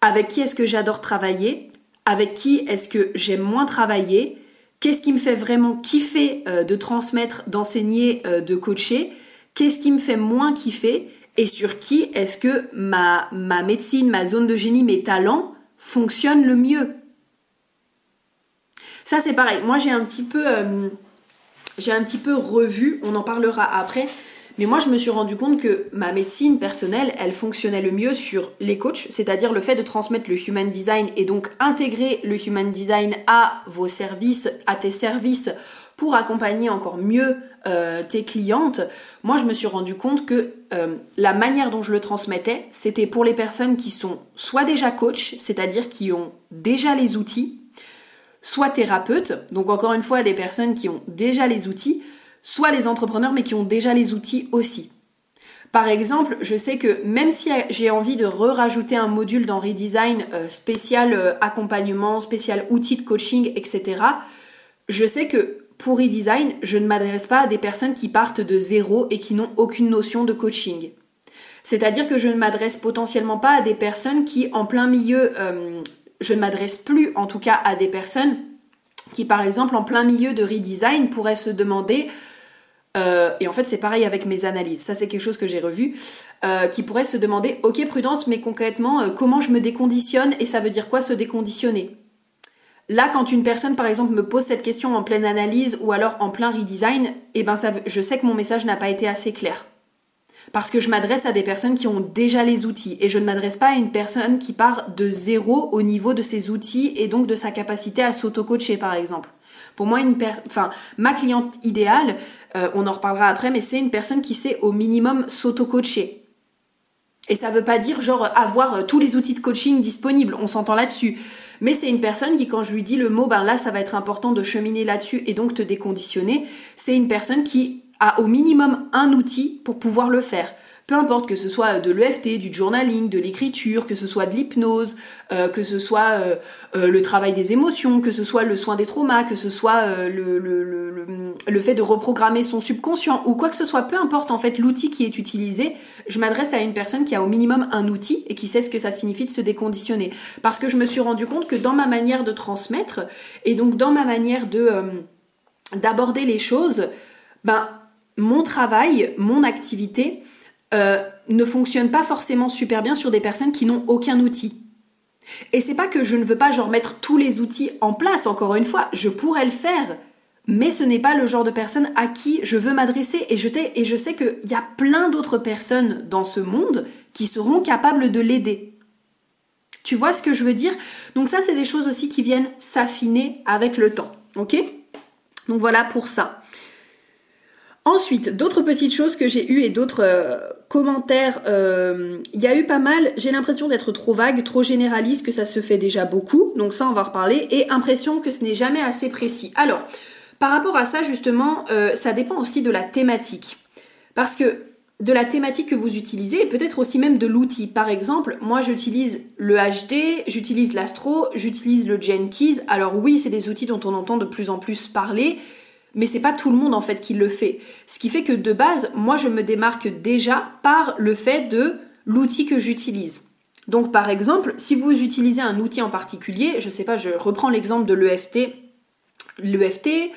Speaker 1: avec qui est-ce que j'adore travailler, avec qui est-ce que j'aime moins travailler, qu'est-ce qui me fait vraiment kiffer euh, de transmettre, d'enseigner, euh, de coacher, qu'est-ce qui me fait moins kiffer? Et sur qui est-ce que ma, médecine, ma zone de génie, mes talents fonctionnent le mieux? Ça c'est pareil, moi j'ai un petit peu... Euh, j'ai un petit peu revu, on en parlera après, mais moi, je me suis rendu compte que ma médecine personnelle, elle fonctionnait le mieux sur les coachs, c'est-à-dire le fait de transmettre le human design et donc intégrer le human design à vos services, à tes services pour accompagner encore mieux euh, tes clientes, moi je me suis rendu compte que euh, la manière dont je le transmettais, c'était pour les personnes qui sont soit déjà coach, c'est-à-dire qui ont déjà les outils, soit thérapeutes, donc encore une fois des personnes qui ont déjà les outils, soit les entrepreneurs mais qui ont déjà les outils aussi. Par exemple, je sais que même si j'ai envie de re-rajouter un module dans Redesign euh, spécial euh, accompagnement, spécial outils de coaching, etc., je sais que pour Redesign, je ne m'adresse pas à des personnes qui partent de zéro et qui n'ont aucune notion de coaching. C'est-à-dire que je ne m'adresse potentiellement pas à des personnes qui, en plein milieu, euh, je ne m'adresse plus en tout cas à des personnes qui, par exemple, en plein milieu de redesign, pourraient se demander euh, et en fait, c'est pareil avec mes analyses. Ça, c'est quelque chose que j'ai revu, euh, qui pourrait se demander, ok, prudence, mais concrètement, euh, comment je me déconditionne et ça veut dire quoi se déconditionner? Là, quand une personne, par exemple, me pose cette question en pleine analyse ou alors en plein redesign, eh ben, je sais que mon message n'a pas été assez clair. Parce que je m'adresse à des personnes qui ont déjà les outils et je ne m'adresse pas à une personne qui part de zéro au niveau de ses outils et donc de sa capacité à s'auto-coacher, par exemple. Pour moi, enfin, ma cliente idéale, euh, on en reparlera après, mais c'est une personne qui sait au minimum s'auto-coacher. Et ça ne veut pas dire genre avoir euh, tous les outils de coaching disponibles, on s'entend là-dessus. Mais c'est une personne qui, quand je lui dis le mot, ben là, ça va être important de cheminer là-dessus et donc te déconditionner, c'est une personne qui a au minimum un outil pour pouvoir le faire peu importe que ce soit de l'EFT, du journaling, de l'écriture, que ce soit de l'hypnose, euh, que ce soit euh, euh, le travail des émotions, que ce soit le soin des traumas, que ce soit le, le, fait de reprogrammer son subconscient ou quoi que ce soit, peu importe en fait l'outil qui est utilisé, je m'adresse à une personne qui a au minimum un outil et qui sait ce que ça signifie de se déconditionner. Parce que je me suis rendu compte que dans ma manière de transmettre et donc dans ma manière de d'aborder les choses, ben mon travail, mon activité, euh, ne fonctionne pas forcément super bien sur des personnes qui n'ont aucun outil. Et c'est pas que je ne veux pas genre mettre tous les outils en place, encore une fois, je pourrais le faire, mais ce n'est pas le genre de personne à qui je veux m'adresser et je, et je sais qu'il y a plein d'autres personnes dans ce monde qui seront capables de l'aider. Tu vois ce que je veux dire? Donc ça, c'est des choses aussi qui viennent s'affiner avec le temps. Ok? Donc voilà pour ça. Ensuite, d'autres petites choses que j'ai eues et d'autres euh, commentaires, euh, il y a eu pas mal, j'ai l'impression d'être trop vague, trop généraliste, que ça se fait déjà beaucoup, donc ça on va reparler, et impression que ce n'est jamais assez précis. Alors, par rapport à ça justement, euh, ça dépend aussi de la thématique. Parce que de la thématique que vous utilisez et peut-être aussi même de l'outil. Par exemple, moi j'utilise le HD, j'utilise l'Astro, j'utilise le Jenkins. Alors oui, c'est des outils dont on entend de plus en plus parler, mais c'est pas tout le monde en fait qui le fait. Ce qui fait que de base, moi je me démarque déjà par le fait de l'outil que j'utilise. Donc par exemple, si vous utilisez un outil en particulier, je sais pas, je reprends l'exemple de l'EFT, l'EFT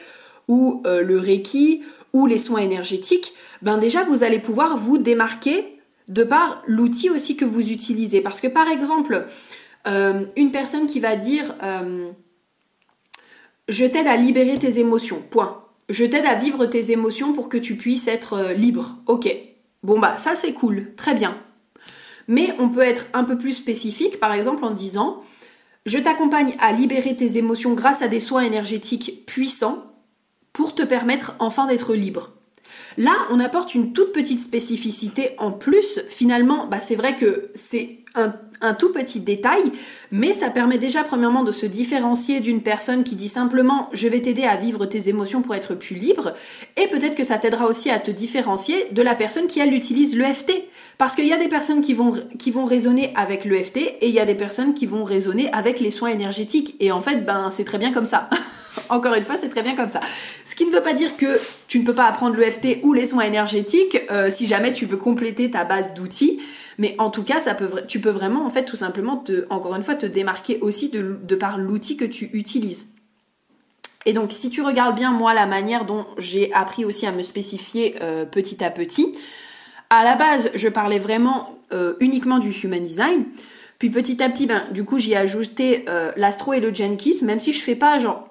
Speaker 1: ou euh, le Reiki ou les soins énergétiques, ben déjà vous allez pouvoir vous démarquer de par l'outil aussi que vous utilisez. Parce que par exemple, euh, une personne qui va dire euh, je t'aide à libérer tes émotions, point. Je t'aide à vivre tes émotions pour que tu puisses être euh, libre. Ok. Bon bah ça c'est cool, très bien. Mais on peut être un peu plus spécifique, par exemple en disant je t'accompagne à libérer tes émotions grâce à des soins énergétiques puissants pour te permettre enfin d'être libre. Là, on apporte une toute petite spécificité en plus. Finalement, bah, c'est vrai que c'est un, tout petit détail, mais ça permet déjà premièrement de se différencier d'une personne qui dit simplement je vais t'aider à vivre tes émotions pour être plus libre, et peut-être que ça t'aidera aussi à te différencier de la personne qui elle utilise l'EFT. Parce qu'il y a des personnes qui vont, qui raisonner avec l'EFT et il y a des personnes qui vont raisonner avec les soins énergétiques. Et en fait, ben c'est très bien comme ça. Encore une fois, c'est très bien comme ça. Ce qui ne veut pas dire que tu ne peux pas apprendre l'EFT ou les soins énergétiques euh, si jamais tu veux compléter ta base d'outils. Mais en tout cas, tu peux vraiment, en fait, tout simplement, encore une fois, te démarquer aussi de, par l'outil que tu utilises. Et donc, si tu regardes bien, moi, la manière dont j'ai appris aussi à me spécifier euh, petit à petit, à la base, je parlais vraiment euh, uniquement du human design. Puis petit à petit, ben, du coup, j'y ai ajouté l'astro et le Jenkins, même si je fais pas genre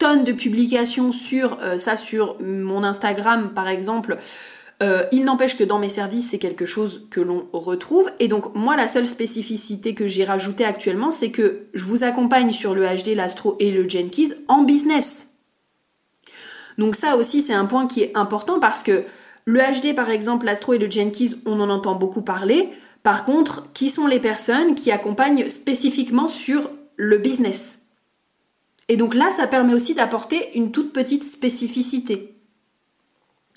Speaker 1: tonnes de publications sur euh, ça, sur mon Instagram par exemple. Euh, il n'empêche que dans mes services, c'est quelque chose que l'on retrouve. Et donc, moi, la seule spécificité que j'ai rajoutée actuellement, c'est que je vous accompagne sur le HD, l'Astro et le Jenkins en business. Donc ça aussi, c'est un point qui est important parce que le HD, par exemple, l'Astro et le Jenkins, on en entend beaucoup parler. Par contre, qui sont les personnes qui accompagnent spécifiquement sur le business? Et donc là, ça permet aussi d'apporter une toute petite spécificité.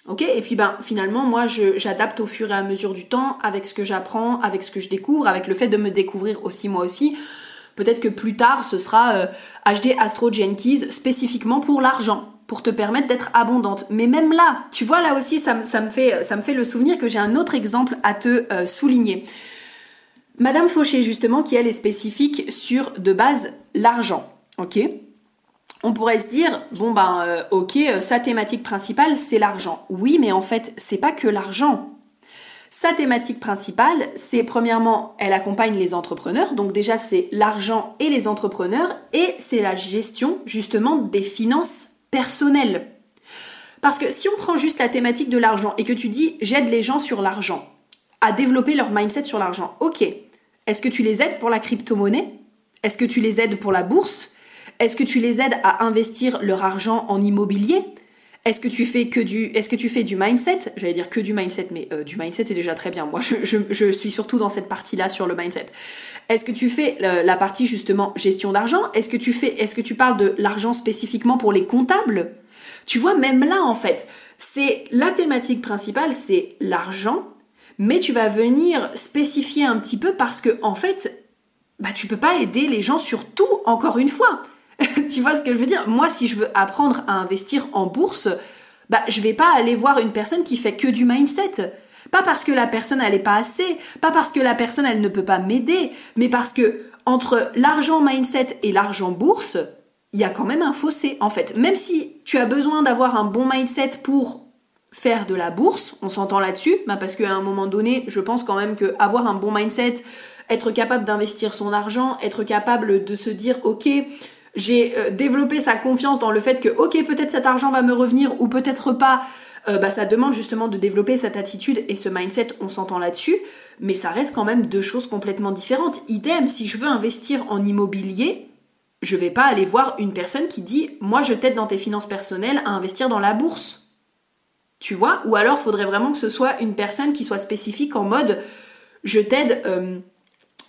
Speaker 1: Ok Et puis ben finalement, moi, j'adapte au fur et à mesure du temps avec ce que j'apprends, avec ce que je découvre, avec le fait de me découvrir aussi moi aussi. Peut-être que plus tard, ce sera HD euh, Astro Jenkins spécifiquement pour l'argent, pour te permettre d'être abondante. Mais même là, tu vois, là aussi, ça, me, fait, ça me fait le souvenir que j'ai un autre exemple à te euh, souligner. Madame Fauché, justement, qui elle est spécifique sur de base l'argent. Ok? On pourrait se dire, bon ben euh, ok, euh, sa thématique principale c'est l'argent. Oui, mais en fait, c'est pas que l'argent. Sa thématique principale, c'est premièrement, elle accompagne les entrepreneurs, donc déjà c'est l'argent et les entrepreneurs, et c'est la gestion justement des finances personnelles. Parce que si on prend juste la thématique de l'argent et que tu dis j'aide les gens sur l'argent, à développer leur mindset sur l'argent, ok, est-ce que tu les aides pour la crypto-monnaie? Est-ce que tu les aides pour la bourse? Est-ce que tu les aides à investir leur argent en immobilier? Est-ce que tu fais que du, est-ce que tu fais du mindset? J'allais dire que du mindset, mais euh, du mindset c'est déjà très bien. Moi, je, suis surtout dans cette partie-là sur le mindset. Est-ce que tu fais la, partie justement gestion d'argent? Est-ce que tu fais, est-ce que tu parles de l'argent spécifiquement pour les comptables? Tu vois, même là en fait, c'est la thématique principale, c'est l'argent, mais tu vas venir spécifier un petit peu parce que en fait, bah tu peux pas aider les gens sur tout. Encore une fois, tu vois ce que je veux dire? Moi, si je veux apprendre à investir en bourse, bah, je vais pas aller voir une personne qui fait que du mindset. Pas parce que la personne elle est pas assez, pas parce que la personne elle ne peut pas m'aider, mais parce que entre l'argent mindset et l'argent bourse, il y a quand même un fossé en fait. Même si tu as besoin d'avoir un bon mindset pour faire de la bourse, on s'entend là-dessus, bah parce qu'à un moment donné, je pense quand même que avoir un bon mindset, être capable d'investir son argent, être capable de se dire ok, j'ai euh, développé sa confiance dans le fait que ok peut-être cet argent va me revenir ou peut-être pas, euh, bah, ça demande justement de développer cette attitude et ce mindset, on s'entend là-dessus, mais ça reste quand même deux choses complètement différentes. Idem, si je veux investir en immobilier, je vais pas aller voir une personne qui dit moi je t'aide dans tes finances personnelles à investir dans la bourse. Tu vois? Ou alors, faudrait vraiment que ce soit une personne qui soit spécifique en mode je t'aide, euh,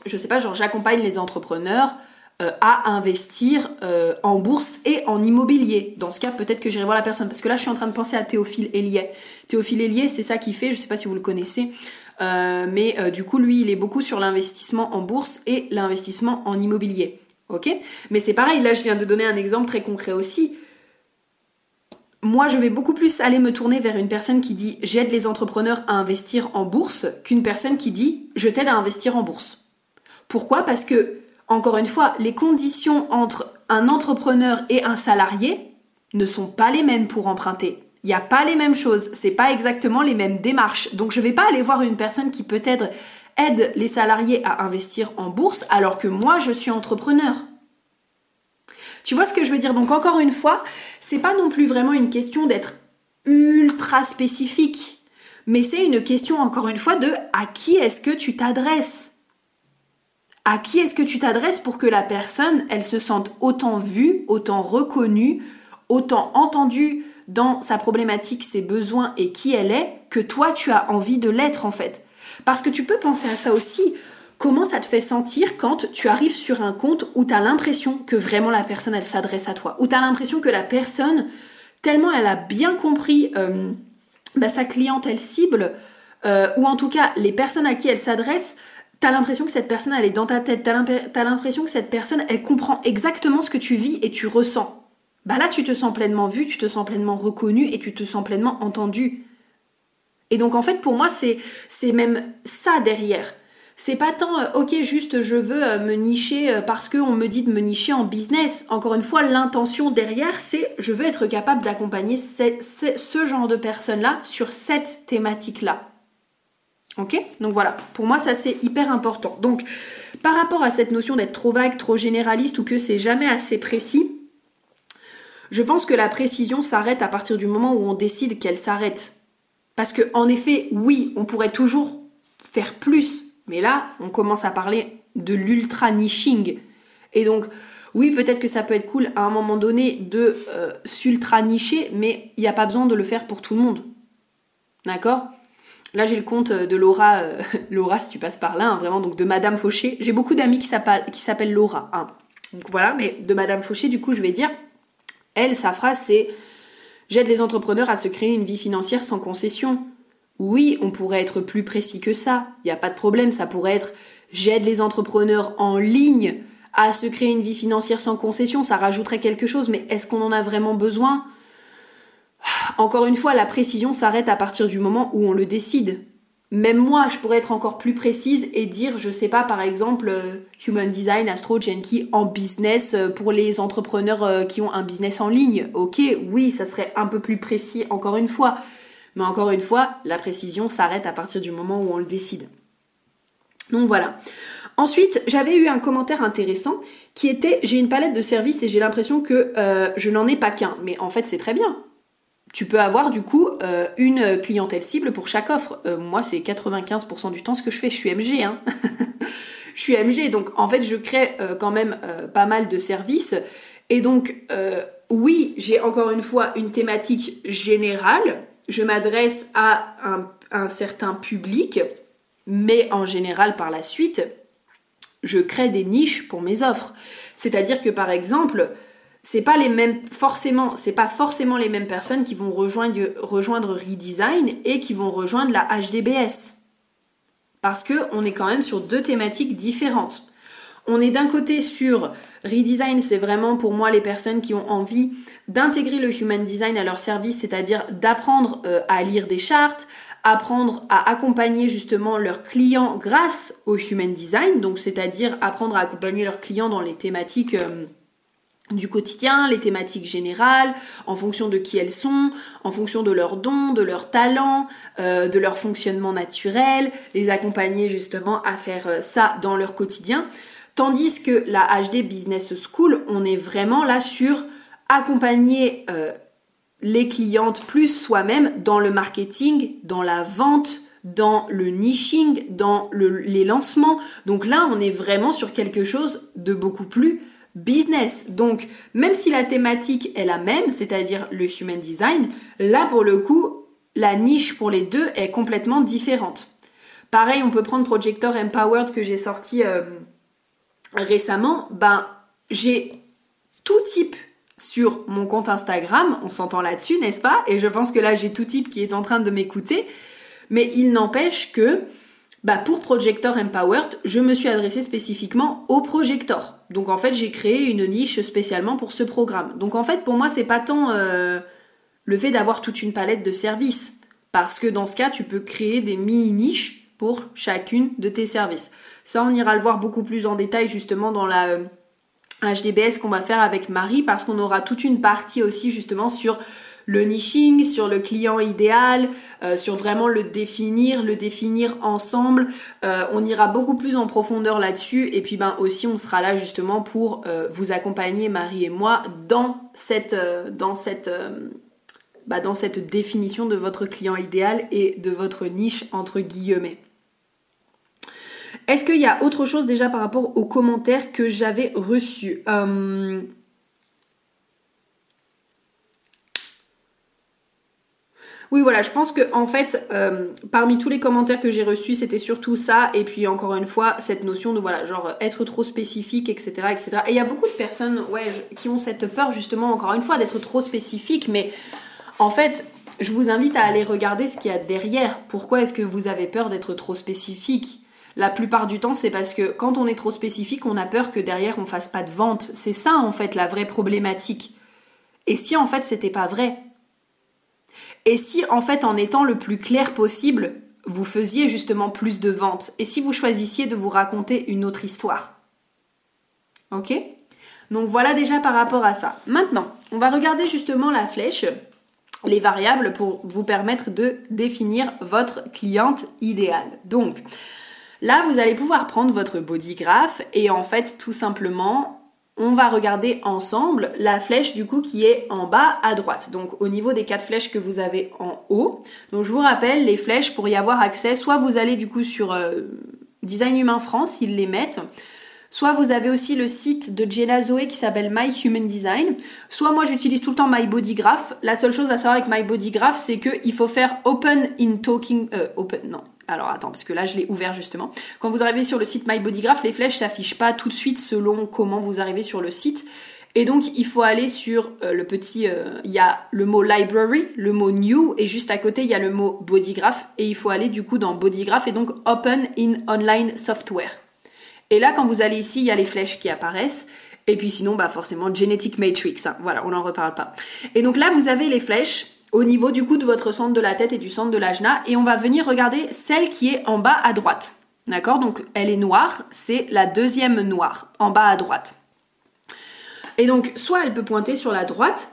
Speaker 1: je sais pas, genre j'accompagne les entrepreneurs euh, à investir euh, en bourse et en immobilier. Dans ce cas, peut-être que j'irai voir la personne. Parce que là, je suis en train de penser à Théophile Hélier. Théophile Hélier, c'est ça qu'il fait, je sais pas si vous le connaissez. mais du coup, lui, il est beaucoup sur l'investissement en bourse et l'investissement en immobilier. Ok? Mais c'est pareil, là, je viens de donner un exemple très concret aussi moi, je vais beaucoup plus aller me tourner vers une personne qui dit j'aide les entrepreneurs à investir en bourse qu'une personne qui dit je t'aide à investir en bourse. Pourquoi? Parce que, encore une fois, les conditions entre un entrepreneur et un salarié ne sont pas les mêmes pour emprunter. Il n'y a pas les mêmes choses, c'est pas exactement les mêmes démarches. Donc je ne vais pas aller voir une personne qui peut-être aide les salariés à investir en bourse alors que moi je suis entrepreneur. Tu vois ce que je veux dire? Donc encore une fois, c'est pas non plus vraiment une question d'être ultra spécifique, mais c'est une question encore une fois de à qui est-ce que tu t'adresses? À qui est-ce que tu t'adresses pour que la personne, elle se sente autant vue, autant reconnue, autant entendue dans sa problématique, ses besoins et qui elle est, que toi tu as envie de l'être en fait? Parce que tu peux penser à ça aussi. Comment ça te fait sentir quand tu arrives sur un compte où tu as l'impression que vraiment la personne, elle s'adresse à toi? Où tu as l'impression que la personne, tellement elle a bien compris euh, bah, sa clientèle cible, euh, ou en tout cas les personnes à qui elle s'adresse, tu as l'impression que cette personne, elle est dans ta tête. Tu as l'impression que cette personne, elle comprend exactement ce que tu vis et tu ressens. Bah là, tu te sens pleinement vu, tu te sens pleinement reconnu et tu te sens pleinement entendu. Et donc en fait, pour moi, c'est même ça derrière. C'est pas tant, euh, ok, juste je veux euh, me nicher euh, parce qu'on me dit de me nicher en business. Encore une fois, l'intention derrière, c'est je veux être capable d'accompagner ce, genre de personnes-là sur cette thématique-là. Ok Donc voilà, pour moi, ça c'est hyper important. Donc, par rapport à cette notion d'être trop vague, trop généraliste ou que c'est jamais assez précis, je pense que la précision s'arrête à partir du moment où on décide qu'elle s'arrête. Parce que, en effet, oui, on pourrait toujours faire plus, mais là, on commence à parler de l'ultra niching. Et donc, oui, peut-être que ça peut être cool à un moment donné de euh, s'ultra nicher, mais il n'y a pas besoin de le faire pour tout le monde. D'accord? Là, j'ai le compte de Laura, euh, Laura, si tu passes par là, hein, vraiment, donc de Madame Fauché. J'ai beaucoup d'amis qui s'appellent Laura. Hein. Donc voilà, mais de Madame Fauché, du coup, je vais dire, elle, sa phrase, c'est J'aide les entrepreneurs à se créer une vie financière sans concession. Oui, on pourrait être plus précis que ça, il n'y a pas de problème, ça pourrait être j'aide les entrepreneurs en ligne à se créer une vie financière sans concession, ça rajouterait quelque chose, mais est-ce qu'on en a vraiment besoin? Encore une fois, la précision s'arrête à partir du moment où on le décide. Même moi, je pourrais être encore plus précise et dire, je sais pas, par exemple, euh, Human Design, Astro, Genki en business euh, pour les entrepreneurs euh, qui ont un business en ligne. Ok, oui, ça serait un peu plus précis encore une fois. Mais encore une fois, la précision s'arrête à partir du moment où on le décide. Donc voilà. Ensuite, j'avais eu un commentaire intéressant qui était j'ai une palette de services et j'ai l'impression que je n'en ai pas qu'un. Mais en fait, c'est très bien. Tu peux avoir du coup euh, une clientèle cible pour chaque offre. Euh, moi, c'est 95% du temps ce que je fais. Je suis MG. Hein je suis MG. Donc en fait, je crée quand même pas mal de services. Et donc, oui, j'ai encore une fois une thématique générale je m'adresse à un, certain public, mais en général par la suite, je crée des niches pour mes offres. C'est-à-dire que par exemple, c'est pas les forcément, pas forcément les mêmes personnes qui vont rejoindre, rejoindre Redesign et qui vont rejoindre la HDBS. Parce que on est quand même sur deux thématiques différentes. On est d'un côté sur redesign, c'est vraiment pour moi les personnes qui ont envie d'intégrer le human design à leur service, c'est-à-dire d'apprendre euh, à lire des chartes, apprendre à accompagner justement leurs clients grâce au human design, donc c'est-à-dire apprendre à accompagner leurs clients dans les thématiques euh, du quotidien, les thématiques générales, en fonction de qui elles sont, en fonction de leurs dons, de leurs talents, euh, de leur fonctionnement naturel, les accompagner justement à faire euh, ça dans leur quotidien. Tandis que la HD Business School, on est vraiment là sur accompagner euh, les clientes plus soi-même dans le marketing, dans la vente, dans le niching, dans les lancements. Donc là, on est vraiment sur quelque chose de beaucoup plus business. Donc, même si la thématique est la même, c'est-à-dire le human design, là, pour le coup, la niche pour les deux est complètement différente. Pareil, on peut prendre Projector Empowered que j'ai sorti euh, récemment. Ben, j'ai tout type sur mon compte Instagram, on s'entend là-dessus, n'est-ce pas? Et je pense que là, j'ai tout type qui est en train de m'écouter. Mais il n'empêche que bah pour Projector Empowered, je me suis adressée spécifiquement au projector. Donc en fait, j'ai créé une niche spécialement pour ce programme. Donc en fait, pour moi, c'est pas tant euh, le fait d'avoir toute une palette de services, parce que dans ce cas, tu peux créer des mini niches pour chacune de tes services. Ça, on ira le voir beaucoup plus en détail justement dans la HDBS euh, qu'on va faire avec Marie, parce qu'on aura toute une partie aussi justement sur le niching, sur le client idéal, euh, sur vraiment le définir, le définir ensemble. Euh, on ira beaucoup plus en profondeur là-dessus et puis ben aussi on sera là justement pour euh, vous accompagner Marie et moi dans cette dans cette bah, dans cette définition de votre client idéal et de votre niche entre guillemets. Est-ce qu'il y a autre chose déjà par rapport aux commentaires que j'avais reçus? Oui, voilà, je pense que en fait, euh, parmi tous les commentaires que j'ai reçus, c'était surtout ça. Et puis encore une fois, cette notion de voilà, genre être trop spécifique, etc., etc. Et il y a beaucoup de personnes, ouais, qui ont cette peur justement, encore une fois, d'être trop spécifique. Mais en fait, je vous invite à aller regarder ce qu'il y a derrière. Pourquoi est-ce que vous avez peur d'être trop spécifique? La plupart du temps, c'est parce que quand on est trop spécifique, on a peur que derrière on fasse pas de vente. C'est ça en fait la vraie problématique. Et si en fait c'était pas vrai? Et si en fait en étant le plus clair possible, vous faisiez justement plus de ventes Et si vous choisissiez de vous raconter une autre histoire Ok? Donc voilà déjà par rapport à ça. Maintenant, on va regarder justement la flèche, les variables pour vous permettre de définir votre cliente idéale. Donc là, vous allez pouvoir prendre votre body graph et en fait tout simplement on va regarder ensemble la flèche du coup qui est en bas à droite. Donc au niveau des quatre flèches que vous avez en haut. Donc je vous rappelle les flèches pour y avoir accès. Soit vous allez du coup sur euh, Design Humain France, ils les mettent. Soit vous avez aussi le site de Jenna Zoe qui s'appelle My Human Design. Soit moi j'utilise tout le temps My Body Graph. La seule chose à savoir avec My Body Graph, c'est qu'il faut faire Open in Talking. Euh, open, non, alors attends, parce que là je l'ai ouvert justement. Quand vous arrivez sur le site My Body Graph, les flèches s'affichent pas tout de suite selon comment vous arrivez sur le site. Et donc il faut aller sur euh, le petit, euh, il y a le mot library, le mot new, et juste à côté il y a le mot bodygraph, et il faut aller du coup dans bodygraph et donc open in online software. Et là quand vous allez ici, il y a les flèches qui apparaissent, et puis sinon bah forcément genetic matrix, hein. voilà, on n'en reparle pas. Et donc là vous avez les flèches, au niveau du coup de votre centre de la tête et du centre de l'ajna et on va venir regarder celle qui est en bas à droite. D'accord? Donc elle est noire, c'est la deuxième noire en bas à droite. Et donc soit elle peut pointer sur la droite,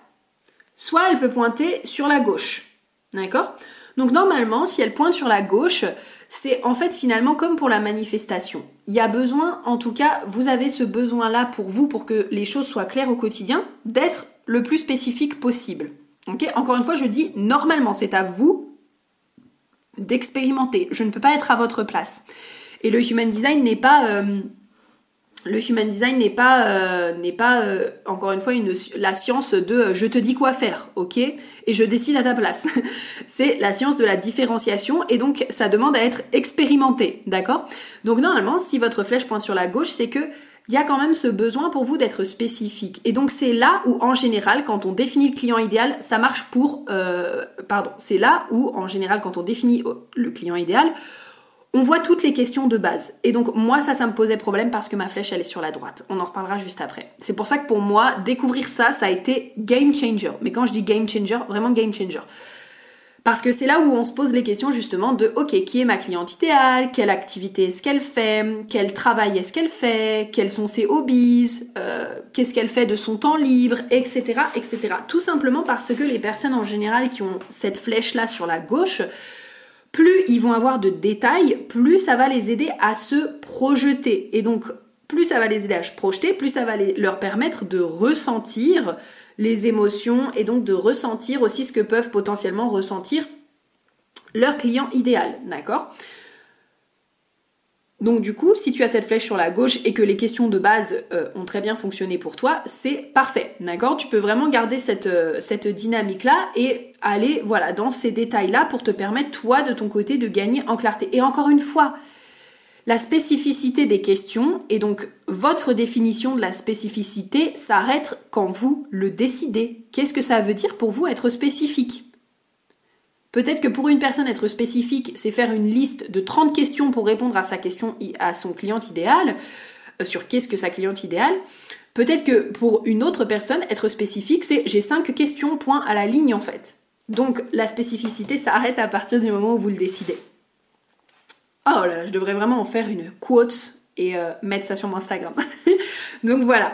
Speaker 1: soit elle peut pointer sur la gauche. D'accord? Donc normalement, si elle pointe sur la gauche, c'est en fait finalement comme pour la manifestation. Il y a besoin, en tout cas, vous avez ce besoin-là pour vous, pour que les choses soient claires au quotidien, d'être le plus spécifique possible. Encore une fois, je dis normalement, c'est à vous d'expérimenter. Je ne peux pas être à votre place. Et le human design n'est pas euh, le human design n'est pas euh, n'est pas euh, encore une fois la science de je te dis quoi faire, ok? Et je décide à ta place. c'est la science de la différenciation et donc ça demande à être expérimenté, d'accord? Donc normalement, si votre flèche pointe sur la gauche, c'est que il y a quand même ce besoin pour vous d'être spécifique. Et donc c'est là où en général, quand on définit le client idéal, ça marche pour... Euh, pardon, c'est là où en général, quand on définit euh, le client idéal, on voit toutes les questions de base. Et donc moi, ça, ça me posait problème parce que ma flèche, elle est sur la droite. On en reparlera juste après. C'est pour ça que pour moi, découvrir ça, ça a été game changer. Mais quand je dis game changer, vraiment game changer. Parce que c'est là où on se pose les questions justement de ok, qui est ma cliente idéale Quelle activité est-ce qu'elle fait? Quel travail est-ce qu'elle fait? Quels sont ses hobbies? Euh, Qu'est-ce qu'elle fait de son temps libre? Etc. etc. Tout simplement parce que les personnes en général qui ont cette flèche-là sur la gauche, plus ils vont avoir de détails, plus ça va les aider à se projeter. Et donc, plus ça va les aider à se projeter, plus ça va leur permettre de ressentir les émotions et donc de ressentir aussi ce que peuvent potentiellement ressentir leur client idéal, d'accord? Donc du coup, si tu as cette flèche sur la gauche et que les questions de base euh, ont très bien fonctionné pour toi, c'est parfait, d'accord? Tu peux vraiment garder cette, euh, cette dynamique-là et aller voilà dans ces détails-là pour te permettre toi de ton côté de gagner en clarté. Et encore une fois, la spécificité des questions et donc votre définition de la spécificité s'arrête quand vous le décidez. Qu'est-ce que ça veut dire pour vous être spécifique? Peut-être que pour une personne, être spécifique, c'est faire une liste de 30 questions pour répondre à sa question, à son client idéal, euh, sur qu'est-ce que sa cliente idéale. Peut-être que pour une autre personne, être spécifique, c'est j'ai 5 questions, point à la ligne en fait. Donc la spécificité s'arrête à partir du moment où vous le décidez. Oh là là, je devrais vraiment en faire une quote et euh, mettre ça sur mon Instagram. donc voilà.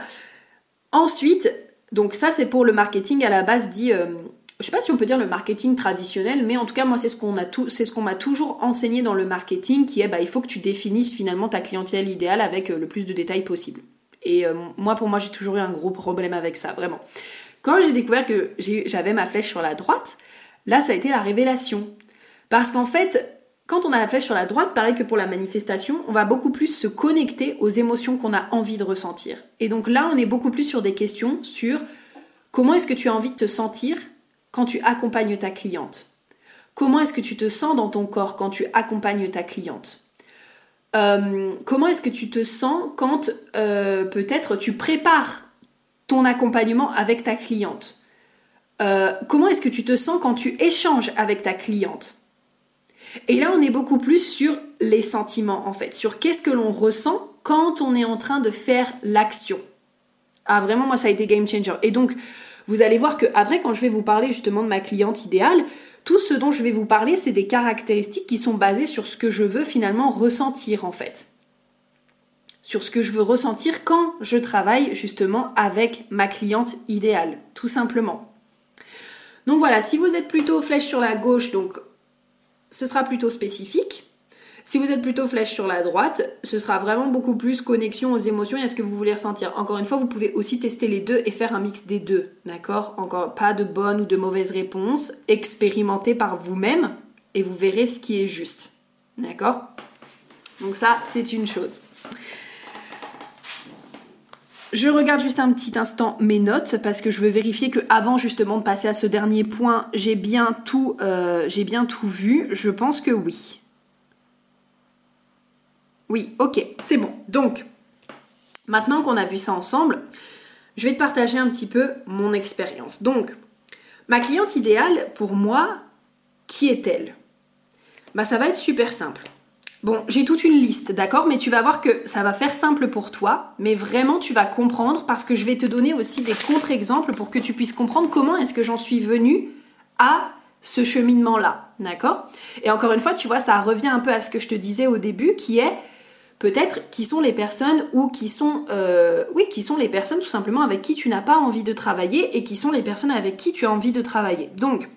Speaker 1: Ensuite, donc ça c'est pour le marketing à la base dit, euh, je sais pas si on peut dire le marketing traditionnel, mais en tout cas moi c'est ce qu'on c'est ce qu'on m'a toujours enseigné dans le marketing, qui est bah il faut que tu définisses finalement ta clientèle idéale avec euh, le plus de détails possible. Et moi pour moi j'ai toujours eu un gros problème avec ça, vraiment. Quand j'ai découvert que j'avais ma flèche sur la droite, là ça a été la révélation. Parce qu'en fait, quand on a la flèche sur la droite, pareil que pour la manifestation, on va beaucoup plus se connecter aux émotions qu'on a envie de ressentir. Et donc là, on est beaucoup plus sur des questions sur comment est-ce que tu as envie de te sentir quand tu accompagnes ta cliente? Comment est-ce que tu te sens dans ton corps quand tu accompagnes ta cliente? Euh, Comment est-ce que tu te sens quand euh, peut-être tu prépares ton accompagnement avec ta cliente? Euh, Comment est-ce que tu te sens quand tu échanges avec ta cliente? Et là, on est beaucoup plus sur les sentiments, en fait, sur qu'est-ce que l'on ressent quand on est en train de faire l'action. Ah, vraiment, moi, ça a été game changer. Et donc, vous allez voir que après, quand je vais vous parler justement de ma cliente idéale, tout ce dont je vais vous parler, c'est des caractéristiques qui sont basées sur ce que je veux finalement ressentir, en fait. Sur ce que je veux ressentir quand je travaille justement avec ma cliente idéale, tout simplement. Donc voilà, si vous êtes plutôt flèche sur la gauche, donc ce sera plutôt spécifique. Si vous êtes plutôt flèche sur la droite, ce sera vraiment beaucoup plus connexion aux émotions et à ce que vous voulez ressentir. Encore une fois, vous pouvez aussi tester les deux et faire un mix des deux, d'accord? Encore pas de bonne ou de mauvaise réponse. Expérimentez par vous-même et vous verrez ce qui est juste, d'accord? Donc ça, c'est une chose. Je regarde juste un petit instant mes notes parce que je veux vérifier que avant justement de passer à ce dernier point, j'ai bien tout, euh, j'ai bien tout vu. Je pense que oui. Oui, ok, c'est bon. Donc, maintenant qu'on a vu ça ensemble, je vais te partager un petit peu mon expérience. Donc, ma cliente idéale pour moi, qui est-elle? Bah, ça va être super simple. Bon, j'ai toute une liste, d'accord Mais tu vas voir que ça va faire simple pour toi, mais vraiment tu vas comprendre parce que je vais te donner aussi des contre-exemples pour que tu puisses comprendre comment est-ce que j'en suis venue à ce cheminement-là, d'accord? Et encore une fois, tu vois, ça revient un peu à ce que je te disais au début, qui est peut-être qui sont les personnes ou qui sont, euh, oui, qui sont les personnes tout simplement avec qui tu n'as pas envie de travailler et qui sont les personnes avec qui tu as envie de travailler. Donc,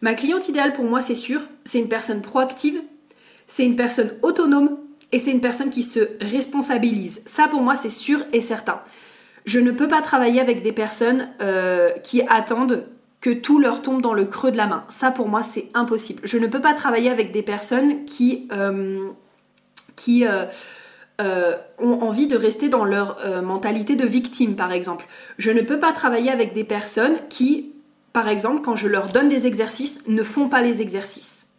Speaker 1: ma cliente idéale pour moi, c'est sûr, c'est une personne proactive, c'est une personne autonome et c'est une personne qui se responsabilise. Ça, pour moi, c'est sûr et certain. Je ne peux pas travailler avec des personnes euh, qui attendent que tout leur tombe dans le creux de la main. Ça, pour moi, c'est impossible. Je ne peux pas travailler avec des personnes qui, euh, euh, ont envie de rester dans leur mentalité de victime, par exemple. Je ne peux pas travailler avec des personnes qui, par exemple, quand je leur donne des exercices, ne font pas les exercices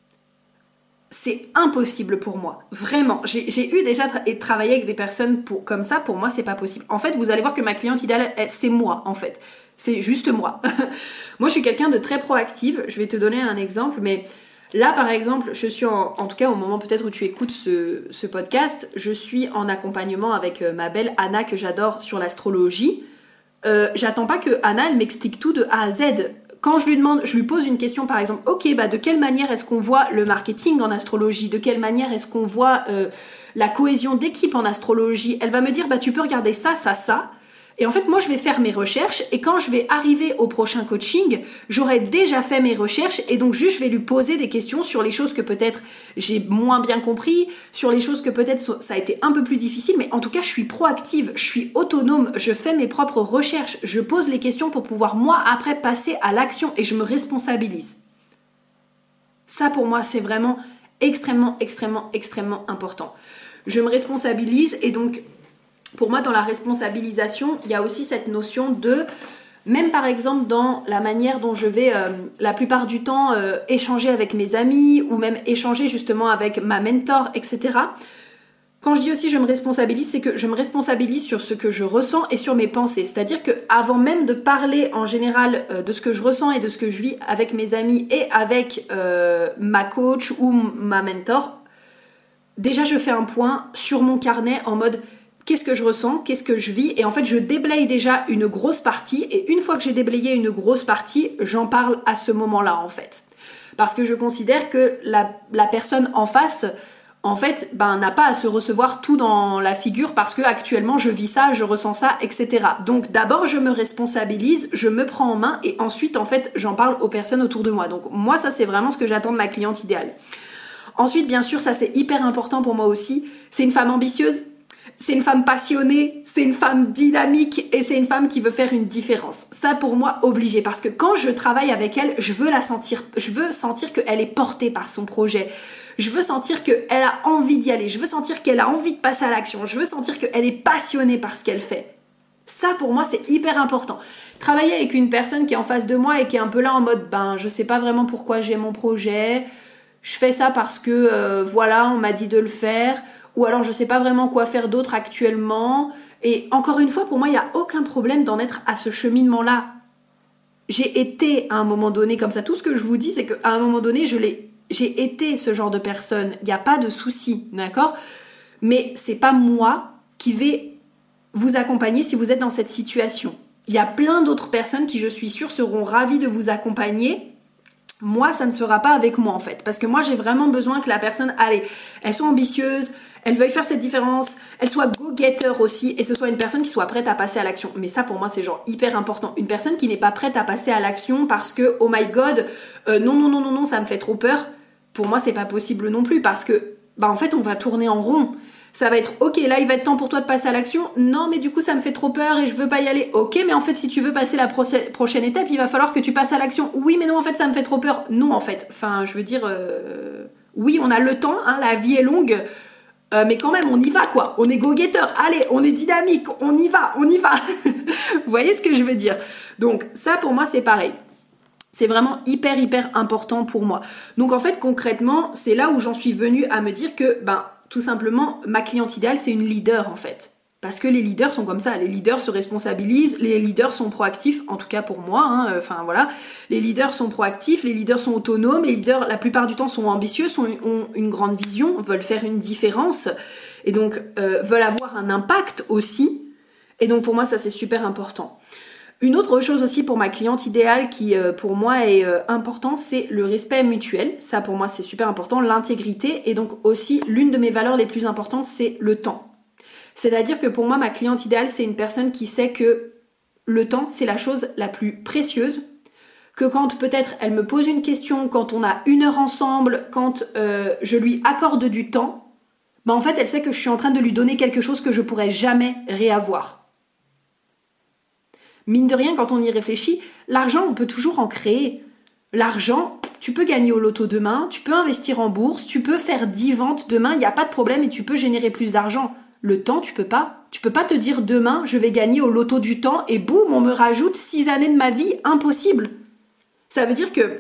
Speaker 1: c'est impossible pour moi. Vraiment. J'ai eu déjà et travaillé avec des personnes pour, comme ça. Pour moi, c'est pas possible. En fait, vous allez voir que ma cliente idéale, c'est moi, en fait. C'est juste moi. moi, je suis quelqu'un de très proactive. Je vais te donner un exemple, mais là, par exemple, je suis en, en tout cas au moment peut-être où tu écoutes ce, podcast, je suis en accompagnement avec euh, ma belle Anna que j'adore sur l'astrologie. Euh, j'attends pas que Anna elle m'explique tout de A à Z quand je lui demande, je lui pose une question par exemple, ok, bah de quelle manière est-ce qu'on voit le marketing en astrologie? De quelle manière est-ce qu'on voit euh, la cohésion d'équipe en astrologie? Elle va me dire, bah tu peux regarder ça, ça, ça. Et en fait, moi, je vais faire mes recherches et quand je vais arriver au prochain coaching, j'aurai déjà fait mes recherches et donc juste je vais lui poser des questions sur les choses que peut-être j'ai moins bien compris, sur les choses que peut-être ça a été un peu plus difficile, mais en tout cas, je suis proactive, je suis autonome, je fais mes propres recherches, je pose les questions pour pouvoir moi après passer à l'action et je me responsabilise. Ça pour moi, c'est vraiment extrêmement, extrêmement, extrêmement important. Je me responsabilise et donc pour moi, dans la responsabilisation, il y a aussi cette notion de, même par exemple dans la manière dont je vais euh, la plupart du temps euh, échanger avec mes amis ou même échanger justement avec ma mentor, etc. Quand je dis aussi je me responsabilise, c'est que je me responsabilise sur ce que je ressens et sur mes pensées. C'est-à-dire que avant même de parler en général euh, de ce que je ressens et de ce que je vis avec mes amis et avec ma coach ou ma mentor, déjà je fais un point sur mon carnet en mode qu'est-ce que je ressens, qu'est-ce que je vis, et en fait je déblaye déjà une grosse partie, et une fois que j'ai déblayé une grosse partie, j'en parle à ce moment-là en fait. Parce que je considère que la, personne en face, en fait, ben, n'a pas à se recevoir tout dans la figure parce que actuellement je vis ça, je ressens ça, etc. Donc d'abord je me responsabilise, je me prends en main et ensuite en fait j'en parle aux personnes autour de moi. Donc moi ça c'est vraiment ce que j'attends de ma cliente idéale. Ensuite bien sûr ça c'est hyper important pour moi aussi, c'est une femme ambitieuse, c'est une femme passionnée, c'est une femme dynamique et c'est une femme qui veut faire une différence. Ça pour moi obligé parce que quand je travaille avec elle, je veux la sentir, je veux sentir qu'elle est portée par son projet. Je veux sentir qu'elle a envie d'y aller, je veux sentir qu'elle a envie de passer à l'action, je veux sentir qu'elle est passionnée par ce qu'elle fait. Ça pour moi c'est hyper important. Travailler avec une personne qui est en face de moi et qui est un peu là en mode ben je sais pas vraiment pourquoi j'ai mon projet, je fais ça parce que euh, voilà, on m'a dit de le faire ou alors je sais pas vraiment quoi faire d'autre actuellement. Et encore une fois, pour moi, il n'y a aucun problème d'en être à ce cheminement-là. J'ai été à un moment donné comme ça. Tout ce que je vous dis, c'est qu'à un moment donné, je l'ai, j'ai été ce genre de personne. Il n'y a pas de souci, d'accord? Mais c'est pas moi qui vais vous accompagner si vous êtes dans cette situation. Il y a plein d'autres personnes qui, je suis sûre, seront ravies de vous accompagner moi, ça ne sera pas avec moi en fait. Parce que moi, j'ai vraiment besoin que la personne, allez, elle soit ambitieuse, elle veuille faire cette différence, elle soit go-getter aussi, et ce soit une personne qui soit prête à passer à l'action. Mais ça, pour moi, c'est genre hyper important. Une personne qui n'est pas prête à passer à l'action parce que, oh my god, euh, non, non, non, non, non, ça me fait trop peur. Pour moi, c'est pas possible non plus parce que, bah, en fait, on va tourner en rond. Ça va être, ok, là, il va être temps pour toi de passer à l'action. Non, mais du coup, ça me fait trop peur et je veux pas y aller. Ok, mais en fait, si tu veux passer la prochaine étape, il va falloir que tu passes à l'action. Oui, mais non, en fait, ça me fait trop peur. Non, en fait. Enfin, je veux dire, euh, oui, on a le temps, hein, la vie est longue. Euh, mais quand même, on y va quoi. On est go-getter. Allez, on est dynamique. On y va, on y va. Vous voyez ce que je veux dire? Donc ça, pour moi, c'est pareil. C'est vraiment hyper hyper important pour moi. Donc en fait concrètement, c'est là où j'en suis venue à me dire que ben tout simplement ma cliente idéale c'est une leader en fait. Parce que les leaders sont comme ça, les leaders se responsabilisent, les leaders sont proactifs, en tout cas pour moi, hein, euh, enfin voilà, les leaders sont proactifs, les leaders sont autonomes, les leaders la plupart du temps sont ambitieux, ont une grande vision, veulent faire une différence, et donc euh, veulent avoir un impact aussi, et donc pour moi ça c'est super important. Une autre chose aussi pour ma cliente idéale qui euh, pour moi est important, c'est le respect mutuel. Ça pour moi c'est super important, l'intégrité et donc aussi l'une de mes valeurs les plus importantes c'est le temps. C'est-à-dire que pour moi, ma cliente idéale, c'est une personne qui sait que le temps, c'est la chose la plus précieuse. Que quand peut-être elle me pose une question, quand on a une heure ensemble, quand euh, je lui accorde du temps, bah en fait, elle sait que je suis en train de lui donner quelque chose que je pourrais jamais réavoir. Mine de rien, quand on y réfléchit, l'argent, on peut toujours en créer. L'argent, tu peux gagner au loto demain, tu peux investir en bourse, tu peux faire 10 ventes demain, il n'y a pas de problème et tu peux générer plus d'argent. Le temps, tu peux pas. Tu peux pas te dire demain, je vais gagner au loto du temps et boum, on me rajoute six années de ma vie. Impossible. Ça veut dire que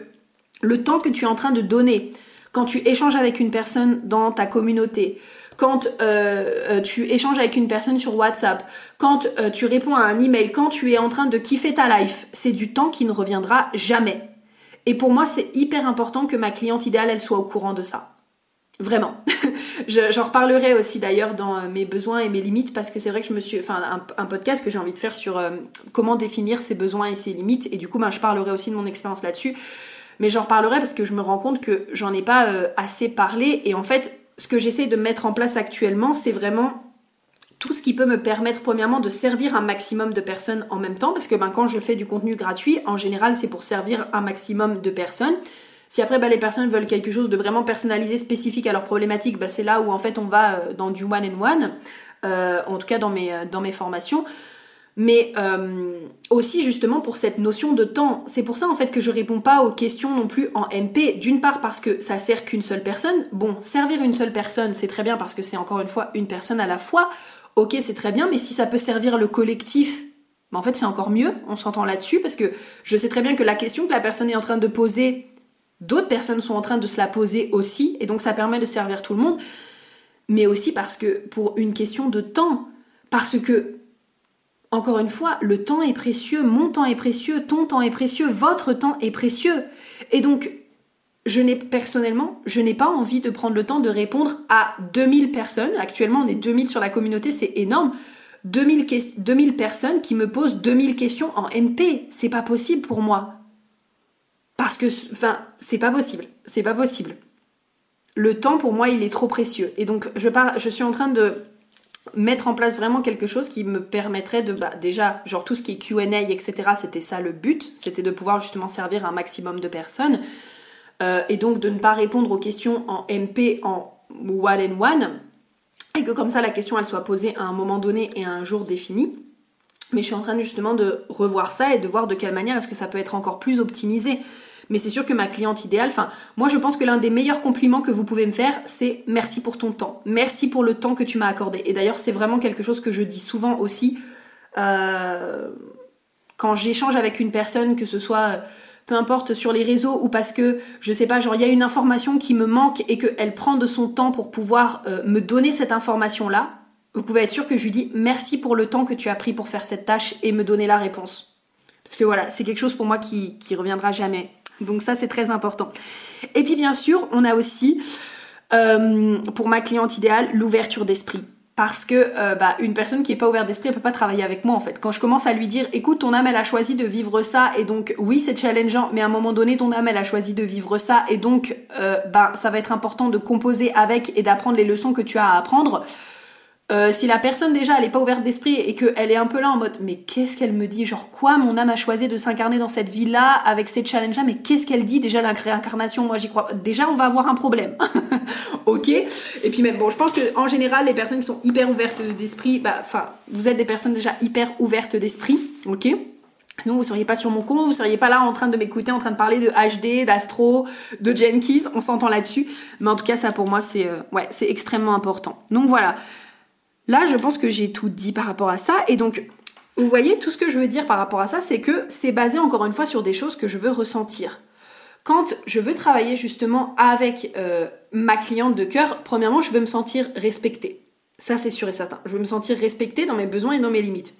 Speaker 1: le temps que tu es en train de donner, quand tu échanges avec une personne dans ta communauté, quand euh, euh, tu échanges avec une personne sur WhatsApp, quand euh, tu réponds à un email, quand tu es en train de kiffer ta life, c'est du temps qui ne reviendra jamais. Et pour moi, c'est hyper important que ma cliente idéale, elle soit au courant de ça. Vraiment. J'en reparlerai aussi d'ailleurs dans mes besoins et mes limites parce que c'est vrai que je me suis. Enfin, un, podcast que j'ai envie de faire sur comment définir ses besoins et ses limites. Et du coup, ben, je parlerai aussi de mon expérience là-dessus. Mais j'en reparlerai parce que je me rends compte que j'en ai pas assez parlé. Et en fait, ce que j'essaie de mettre en place actuellement, c'est vraiment tout ce qui peut me permettre premièrement de servir un maximum de personnes en même temps parce que ben, quand je fais du contenu gratuit en général c'est pour servir un maximum de personnes si après bah, les personnes veulent quelque chose de vraiment personnalisé, spécifique à leur problématique, bah, c'est là où en fait on va euh, dans du one and one, en tout cas dans mes, euh, dans mes formations. Mais aussi justement pour cette notion de temps. C'est pour ça en fait que je réponds pas aux questions non plus en MP. D'une part parce que ça sert qu'une seule personne. Bon, servir une seule personne, c'est très bien parce que c'est encore une fois une personne à la fois. Ok, c'est très bien, mais si ça peut servir le collectif, bah, en fait c'est encore mieux. On s'entend là-dessus parce que je sais très bien que la question que la personne est en train de poser D'autres personnes sont en train de se la poser aussi, et donc ça permet de servir tout le monde, mais aussi parce que pour une question de temps, parce que, encore une fois, le temps est précieux, mon temps est précieux, ton temps est précieux, votre temps est précieux. Et donc, je n'ai personnellement, je n'ai pas envie de prendre le temps de répondre à 2000 personnes. Actuellement, on est 2000 sur la communauté, c'est énorme. 2000, 2000 personnes qui me posent 2000 questions en NP. C'est pas possible pour moi. Parce que, enfin, c'est pas possible. C'est pas possible. Le temps, pour moi, il est trop précieux. Et donc, je suis en train de mettre en place vraiment quelque chose qui me permettrait de, bah, déjà, genre tout ce qui est QA, etc., c'était ça le but. C'était de pouvoir justement servir un maximum de personnes. Euh, et donc, de ne pas répondre aux questions en MP, en one and one. Et que comme ça, la question, elle soit posée à un moment donné et à un jour défini. Mais je suis en train justement de revoir ça et de voir de quelle manière est-ce que ça peut être encore plus optimisé mais c'est sûr que ma cliente idéale, moi je pense que l'un des meilleurs compliments que vous pouvez me faire, c'est merci pour ton temps. Merci pour le temps que tu m'as accordé. Et d'ailleurs, c'est vraiment quelque chose que je dis souvent aussi euh, quand j'échange avec une personne, que ce soit peu importe sur les réseaux ou parce que je sais pas genre il y a une information qui me manque et qu'elle prend de son temps pour pouvoir euh, me donner cette information là vous pouvez être sûr que je lui dis merci pour le temps que tu as pris pour faire cette tâche et me donner la réponse parce que voilà c'est quelque chose pour moi qui, qui reviendra jamais donc ça, c'est très important. Et puis bien sûr, on a aussi, euh, pour ma cliente idéale, l'ouverture d'esprit. Parce que euh, bah, une personne qui n'est pas ouverte d'esprit, elle peut pas travailler avec moi en fait. Quand je commence à lui dire, écoute, ton âme elle a choisi de vivre ça, et donc oui c'est challengeant, mais à un moment donné ton âme elle a choisi de vivre ça, et donc euh, bah, ça va être important de composer avec et d'apprendre les leçons que tu as à apprendre. Euh, si la personne déjà elle est pas ouverte d'esprit et qu'elle est un peu là en mode mais qu'est-ce qu'elle me dit? Genre quoi mon âme a choisi de s'incarner dans cette vie là avec ces challenges là mais qu'est-ce qu'elle dit déjà la réincarnation moi j'y crois. Déjà on va avoir un problème. Ok? Et puis même bon je pense que en général les personnes qui sont hyper ouvertes d'esprit bah enfin vous êtes des personnes déjà hyper ouvertes d'esprit ok? Sinon, vous seriez pas sur mon compte, vous seriez pas là en train de m'écouter, en train de parler de HD, d'Astro, de Jenkins, on s'entend là-dessus. Mais en tout cas, ça pour moi, c'est euh, ouais, c'est extrêmement important. Donc voilà, Là, je pense que j'ai tout dit par rapport à ça. Et donc, vous voyez, tout ce que je veux dire par rapport à ça, c'est que c'est basé encore une fois sur des choses que je veux ressentir. Quand je veux travailler justement avec euh, ma cliente de cœur, premièrement, je veux me sentir respectée. Ça, c'est sûr et certain. Je veux me sentir respectée dans mes besoins et dans mes limites.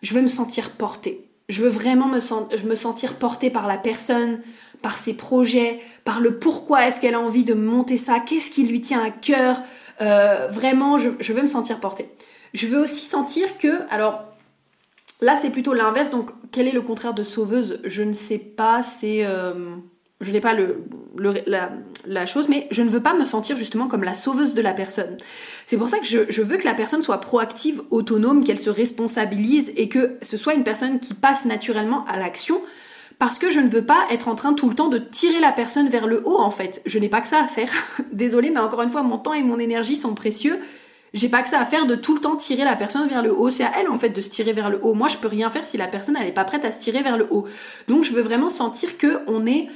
Speaker 1: Je veux me sentir portée. Je veux vraiment me, me sentir portée par la personne, par ses projets, par le pourquoi est-ce qu'elle a envie de monter ça, qu'est-ce qui lui tient à cœur, euh, vraiment, je, veux me sentir portée. Je veux aussi sentir que, alors là c'est plutôt l'inverse, donc quel est le contraire de sauveuse? Je ne sais pas, c'est... Euh, je n'ai pas le, la, chose, mais je ne veux pas me sentir justement comme la sauveuse de la personne. C'est pour ça que je, je, veux que la personne soit proactive, autonome, qu'elle se responsabilise et que ce soit une personne qui passe naturellement à l'action parce que je ne veux pas être en train tout le temps de tirer la personne vers le haut en fait. Je n'ai pas que ça à faire. Désolée, mais encore une fois, mon temps et mon énergie sont précieux. J'ai pas que ça à faire de tout le temps tirer la personne vers le haut. C'est à elle en fait de se tirer vers le haut. Moi, je peux rien faire si la personne elle est pas prête à se tirer vers le haut. Donc, je veux vraiment sentir que on est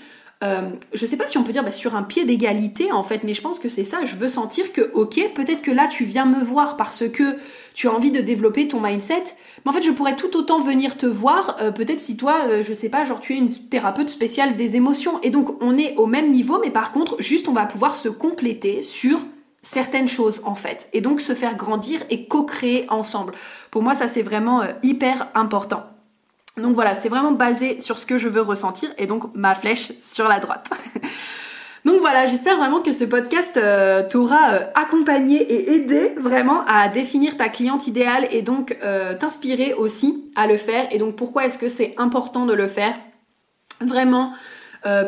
Speaker 1: euh, je sais pas si on peut dire bah, sur un pied d'égalité en fait, mais je pense que c'est ça. Je veux sentir que, ok, peut-être que là tu viens me voir parce que tu as envie de développer ton mindset, mais en fait je pourrais tout autant venir te voir, euh, peut-être si toi, euh, je sais pas, genre tu es une thérapeute spéciale des émotions, et donc on est au même niveau, mais par contre, juste on va pouvoir se compléter sur certaines choses en fait, et donc se faire grandir et co-créer ensemble. Pour moi, ça c'est vraiment hyper important. Donc voilà, c'est vraiment basé sur ce que je veux ressentir et donc ma flèche sur la droite. Donc voilà, j'espère vraiment que ce podcast euh, t'aura euh, accompagné et aidé vraiment à définir ta cliente idéale et donc euh, t'inspirer aussi à le faire. Et donc pourquoi est-ce que c'est important de le faire? Vraiment,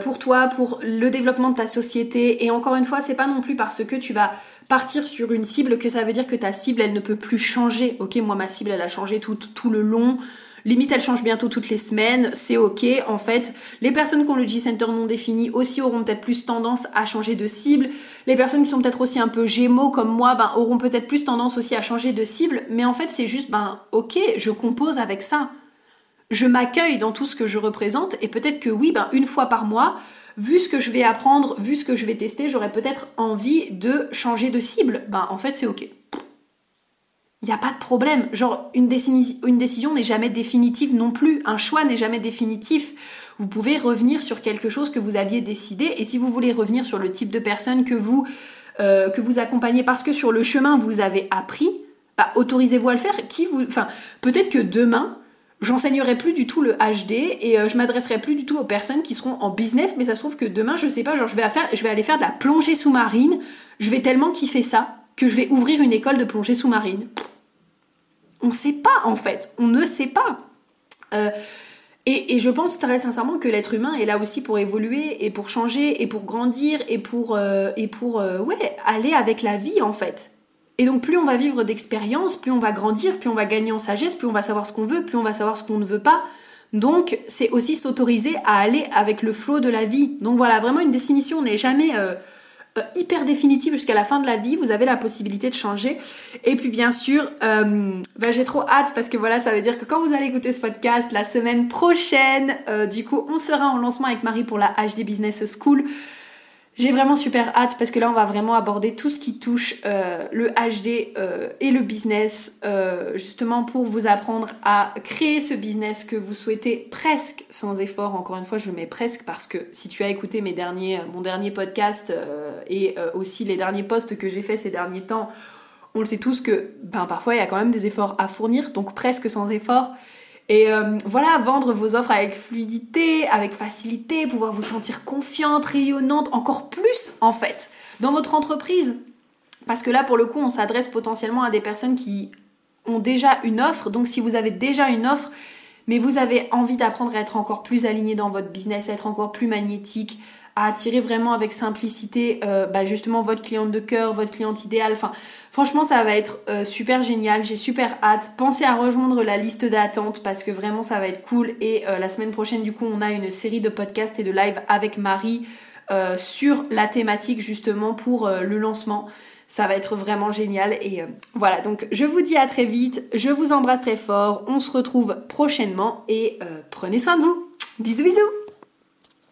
Speaker 1: pour toi, pour le développement de ta société. Et encore une fois, c'est pas non plus parce que tu vas partir sur une cible que ça veut dire que ta cible, elle ne peut plus changer. Ok, moi, ma cible, elle a changé tout, tout le long. Limite, elle change bientôt toutes les semaines, c'est ok. En fait, les personnes qui ont le G-Center non défini aussi auront peut-être plus tendance à changer de cible. Les personnes qui sont peut-être aussi un peu gémeaux comme moi, ben, auront peut-être plus tendance aussi à changer de cible. Mais en fait, c'est juste, ben, ok, je compose avec ça. Je m'accueille dans tout ce que je représente et peut-être que oui, ben, une fois par mois, vu ce que je vais apprendre, vu ce que je vais tester, j'aurais peut-être envie de changer de cible. Ben, en fait, c'est ok il n'y a pas de problème. Genre, une, décision n'est jamais définitive non plus. Un choix n'est jamais définitif. Vous pouvez revenir sur quelque chose que vous aviez décidé. Et si vous voulez revenir sur le type de personne que vous, euh, accompagnez parce que sur le chemin, vous avez appris, bah, autorisez-vous à le faire. Peut-être que demain, j'enseignerai plus du tout le HD et euh, je m'adresserai plus du tout aux personnes qui seront en business, mais ça se trouve que demain, je sais pas, genre je vais aller faire de la plongée sous-marine, je vais tellement kiffer ça que je vais ouvrir une école de plongée sous-marine. On ne sait pas en fait, on ne sait pas. Euh, et, je pense très sincèrement que l'être humain est là aussi pour évoluer et pour changer et pour grandir et pour, euh, et pour euh, ouais, aller avec la vie en fait. Et donc plus on va vivre d'expérience, plus on va grandir, plus on va gagner en sagesse, plus on va savoir ce qu'on veut, plus on va savoir ce qu'on ne veut pas. Donc c'est aussi s'autoriser à aller avec le flot de la vie. Donc voilà, vraiment une définition n'est jamais euh, hyper définitive jusqu'à la fin de la vie, vous avez la possibilité de changer. Et puis bien sûr, euh, bah, j'ai trop hâte parce que voilà, ça veut dire que quand vous allez écouter ce podcast, la semaine prochaine, euh, du coup, on sera en lancement avec Marie pour la HD Business School. J'ai vraiment super hâte parce que là on va vraiment aborder tout ce qui touche euh, le HD euh, et le business euh, justement pour vous apprendre à créer ce business que vous souhaitez presque sans effort. Encore une fois je mets presque parce que si tu as écouté mes derniers, mon dernier podcast et aussi les derniers posts que j'ai fait ces derniers temps, on le sait tous que ben, parfois il y a quand même des efforts à fournir donc presque sans effort. Et euh, voilà, vendre vos offres avec fluidité, avec facilité, pouvoir vous sentir confiante, rayonnante, encore plus en fait, dans votre entreprise. Parce que là, pour le coup, on s'adresse potentiellement à des personnes qui ont déjà une offre. Donc si vous avez déjà une offre, mais vous avez envie d'apprendre à être encore plus aligné dans votre business, à être encore plus magnétique, à attirer vraiment avec simplicité euh, bah, justement votre cliente de cœur, votre cliente idéale. Franchement, ça va être euh, super génial. J'ai super hâte. Pensez à rejoindre la liste d'attente parce que vraiment, ça va être cool. Et euh, la semaine prochaine, du coup, on a une série de podcasts et de live avec Marie sur la thématique justement pour le lancement. Ça va être vraiment génial. Et voilà, donc je vous dis à très vite. Je vous embrasse très fort. On se retrouve prochainement et prenez soin de vous. Bisous bisous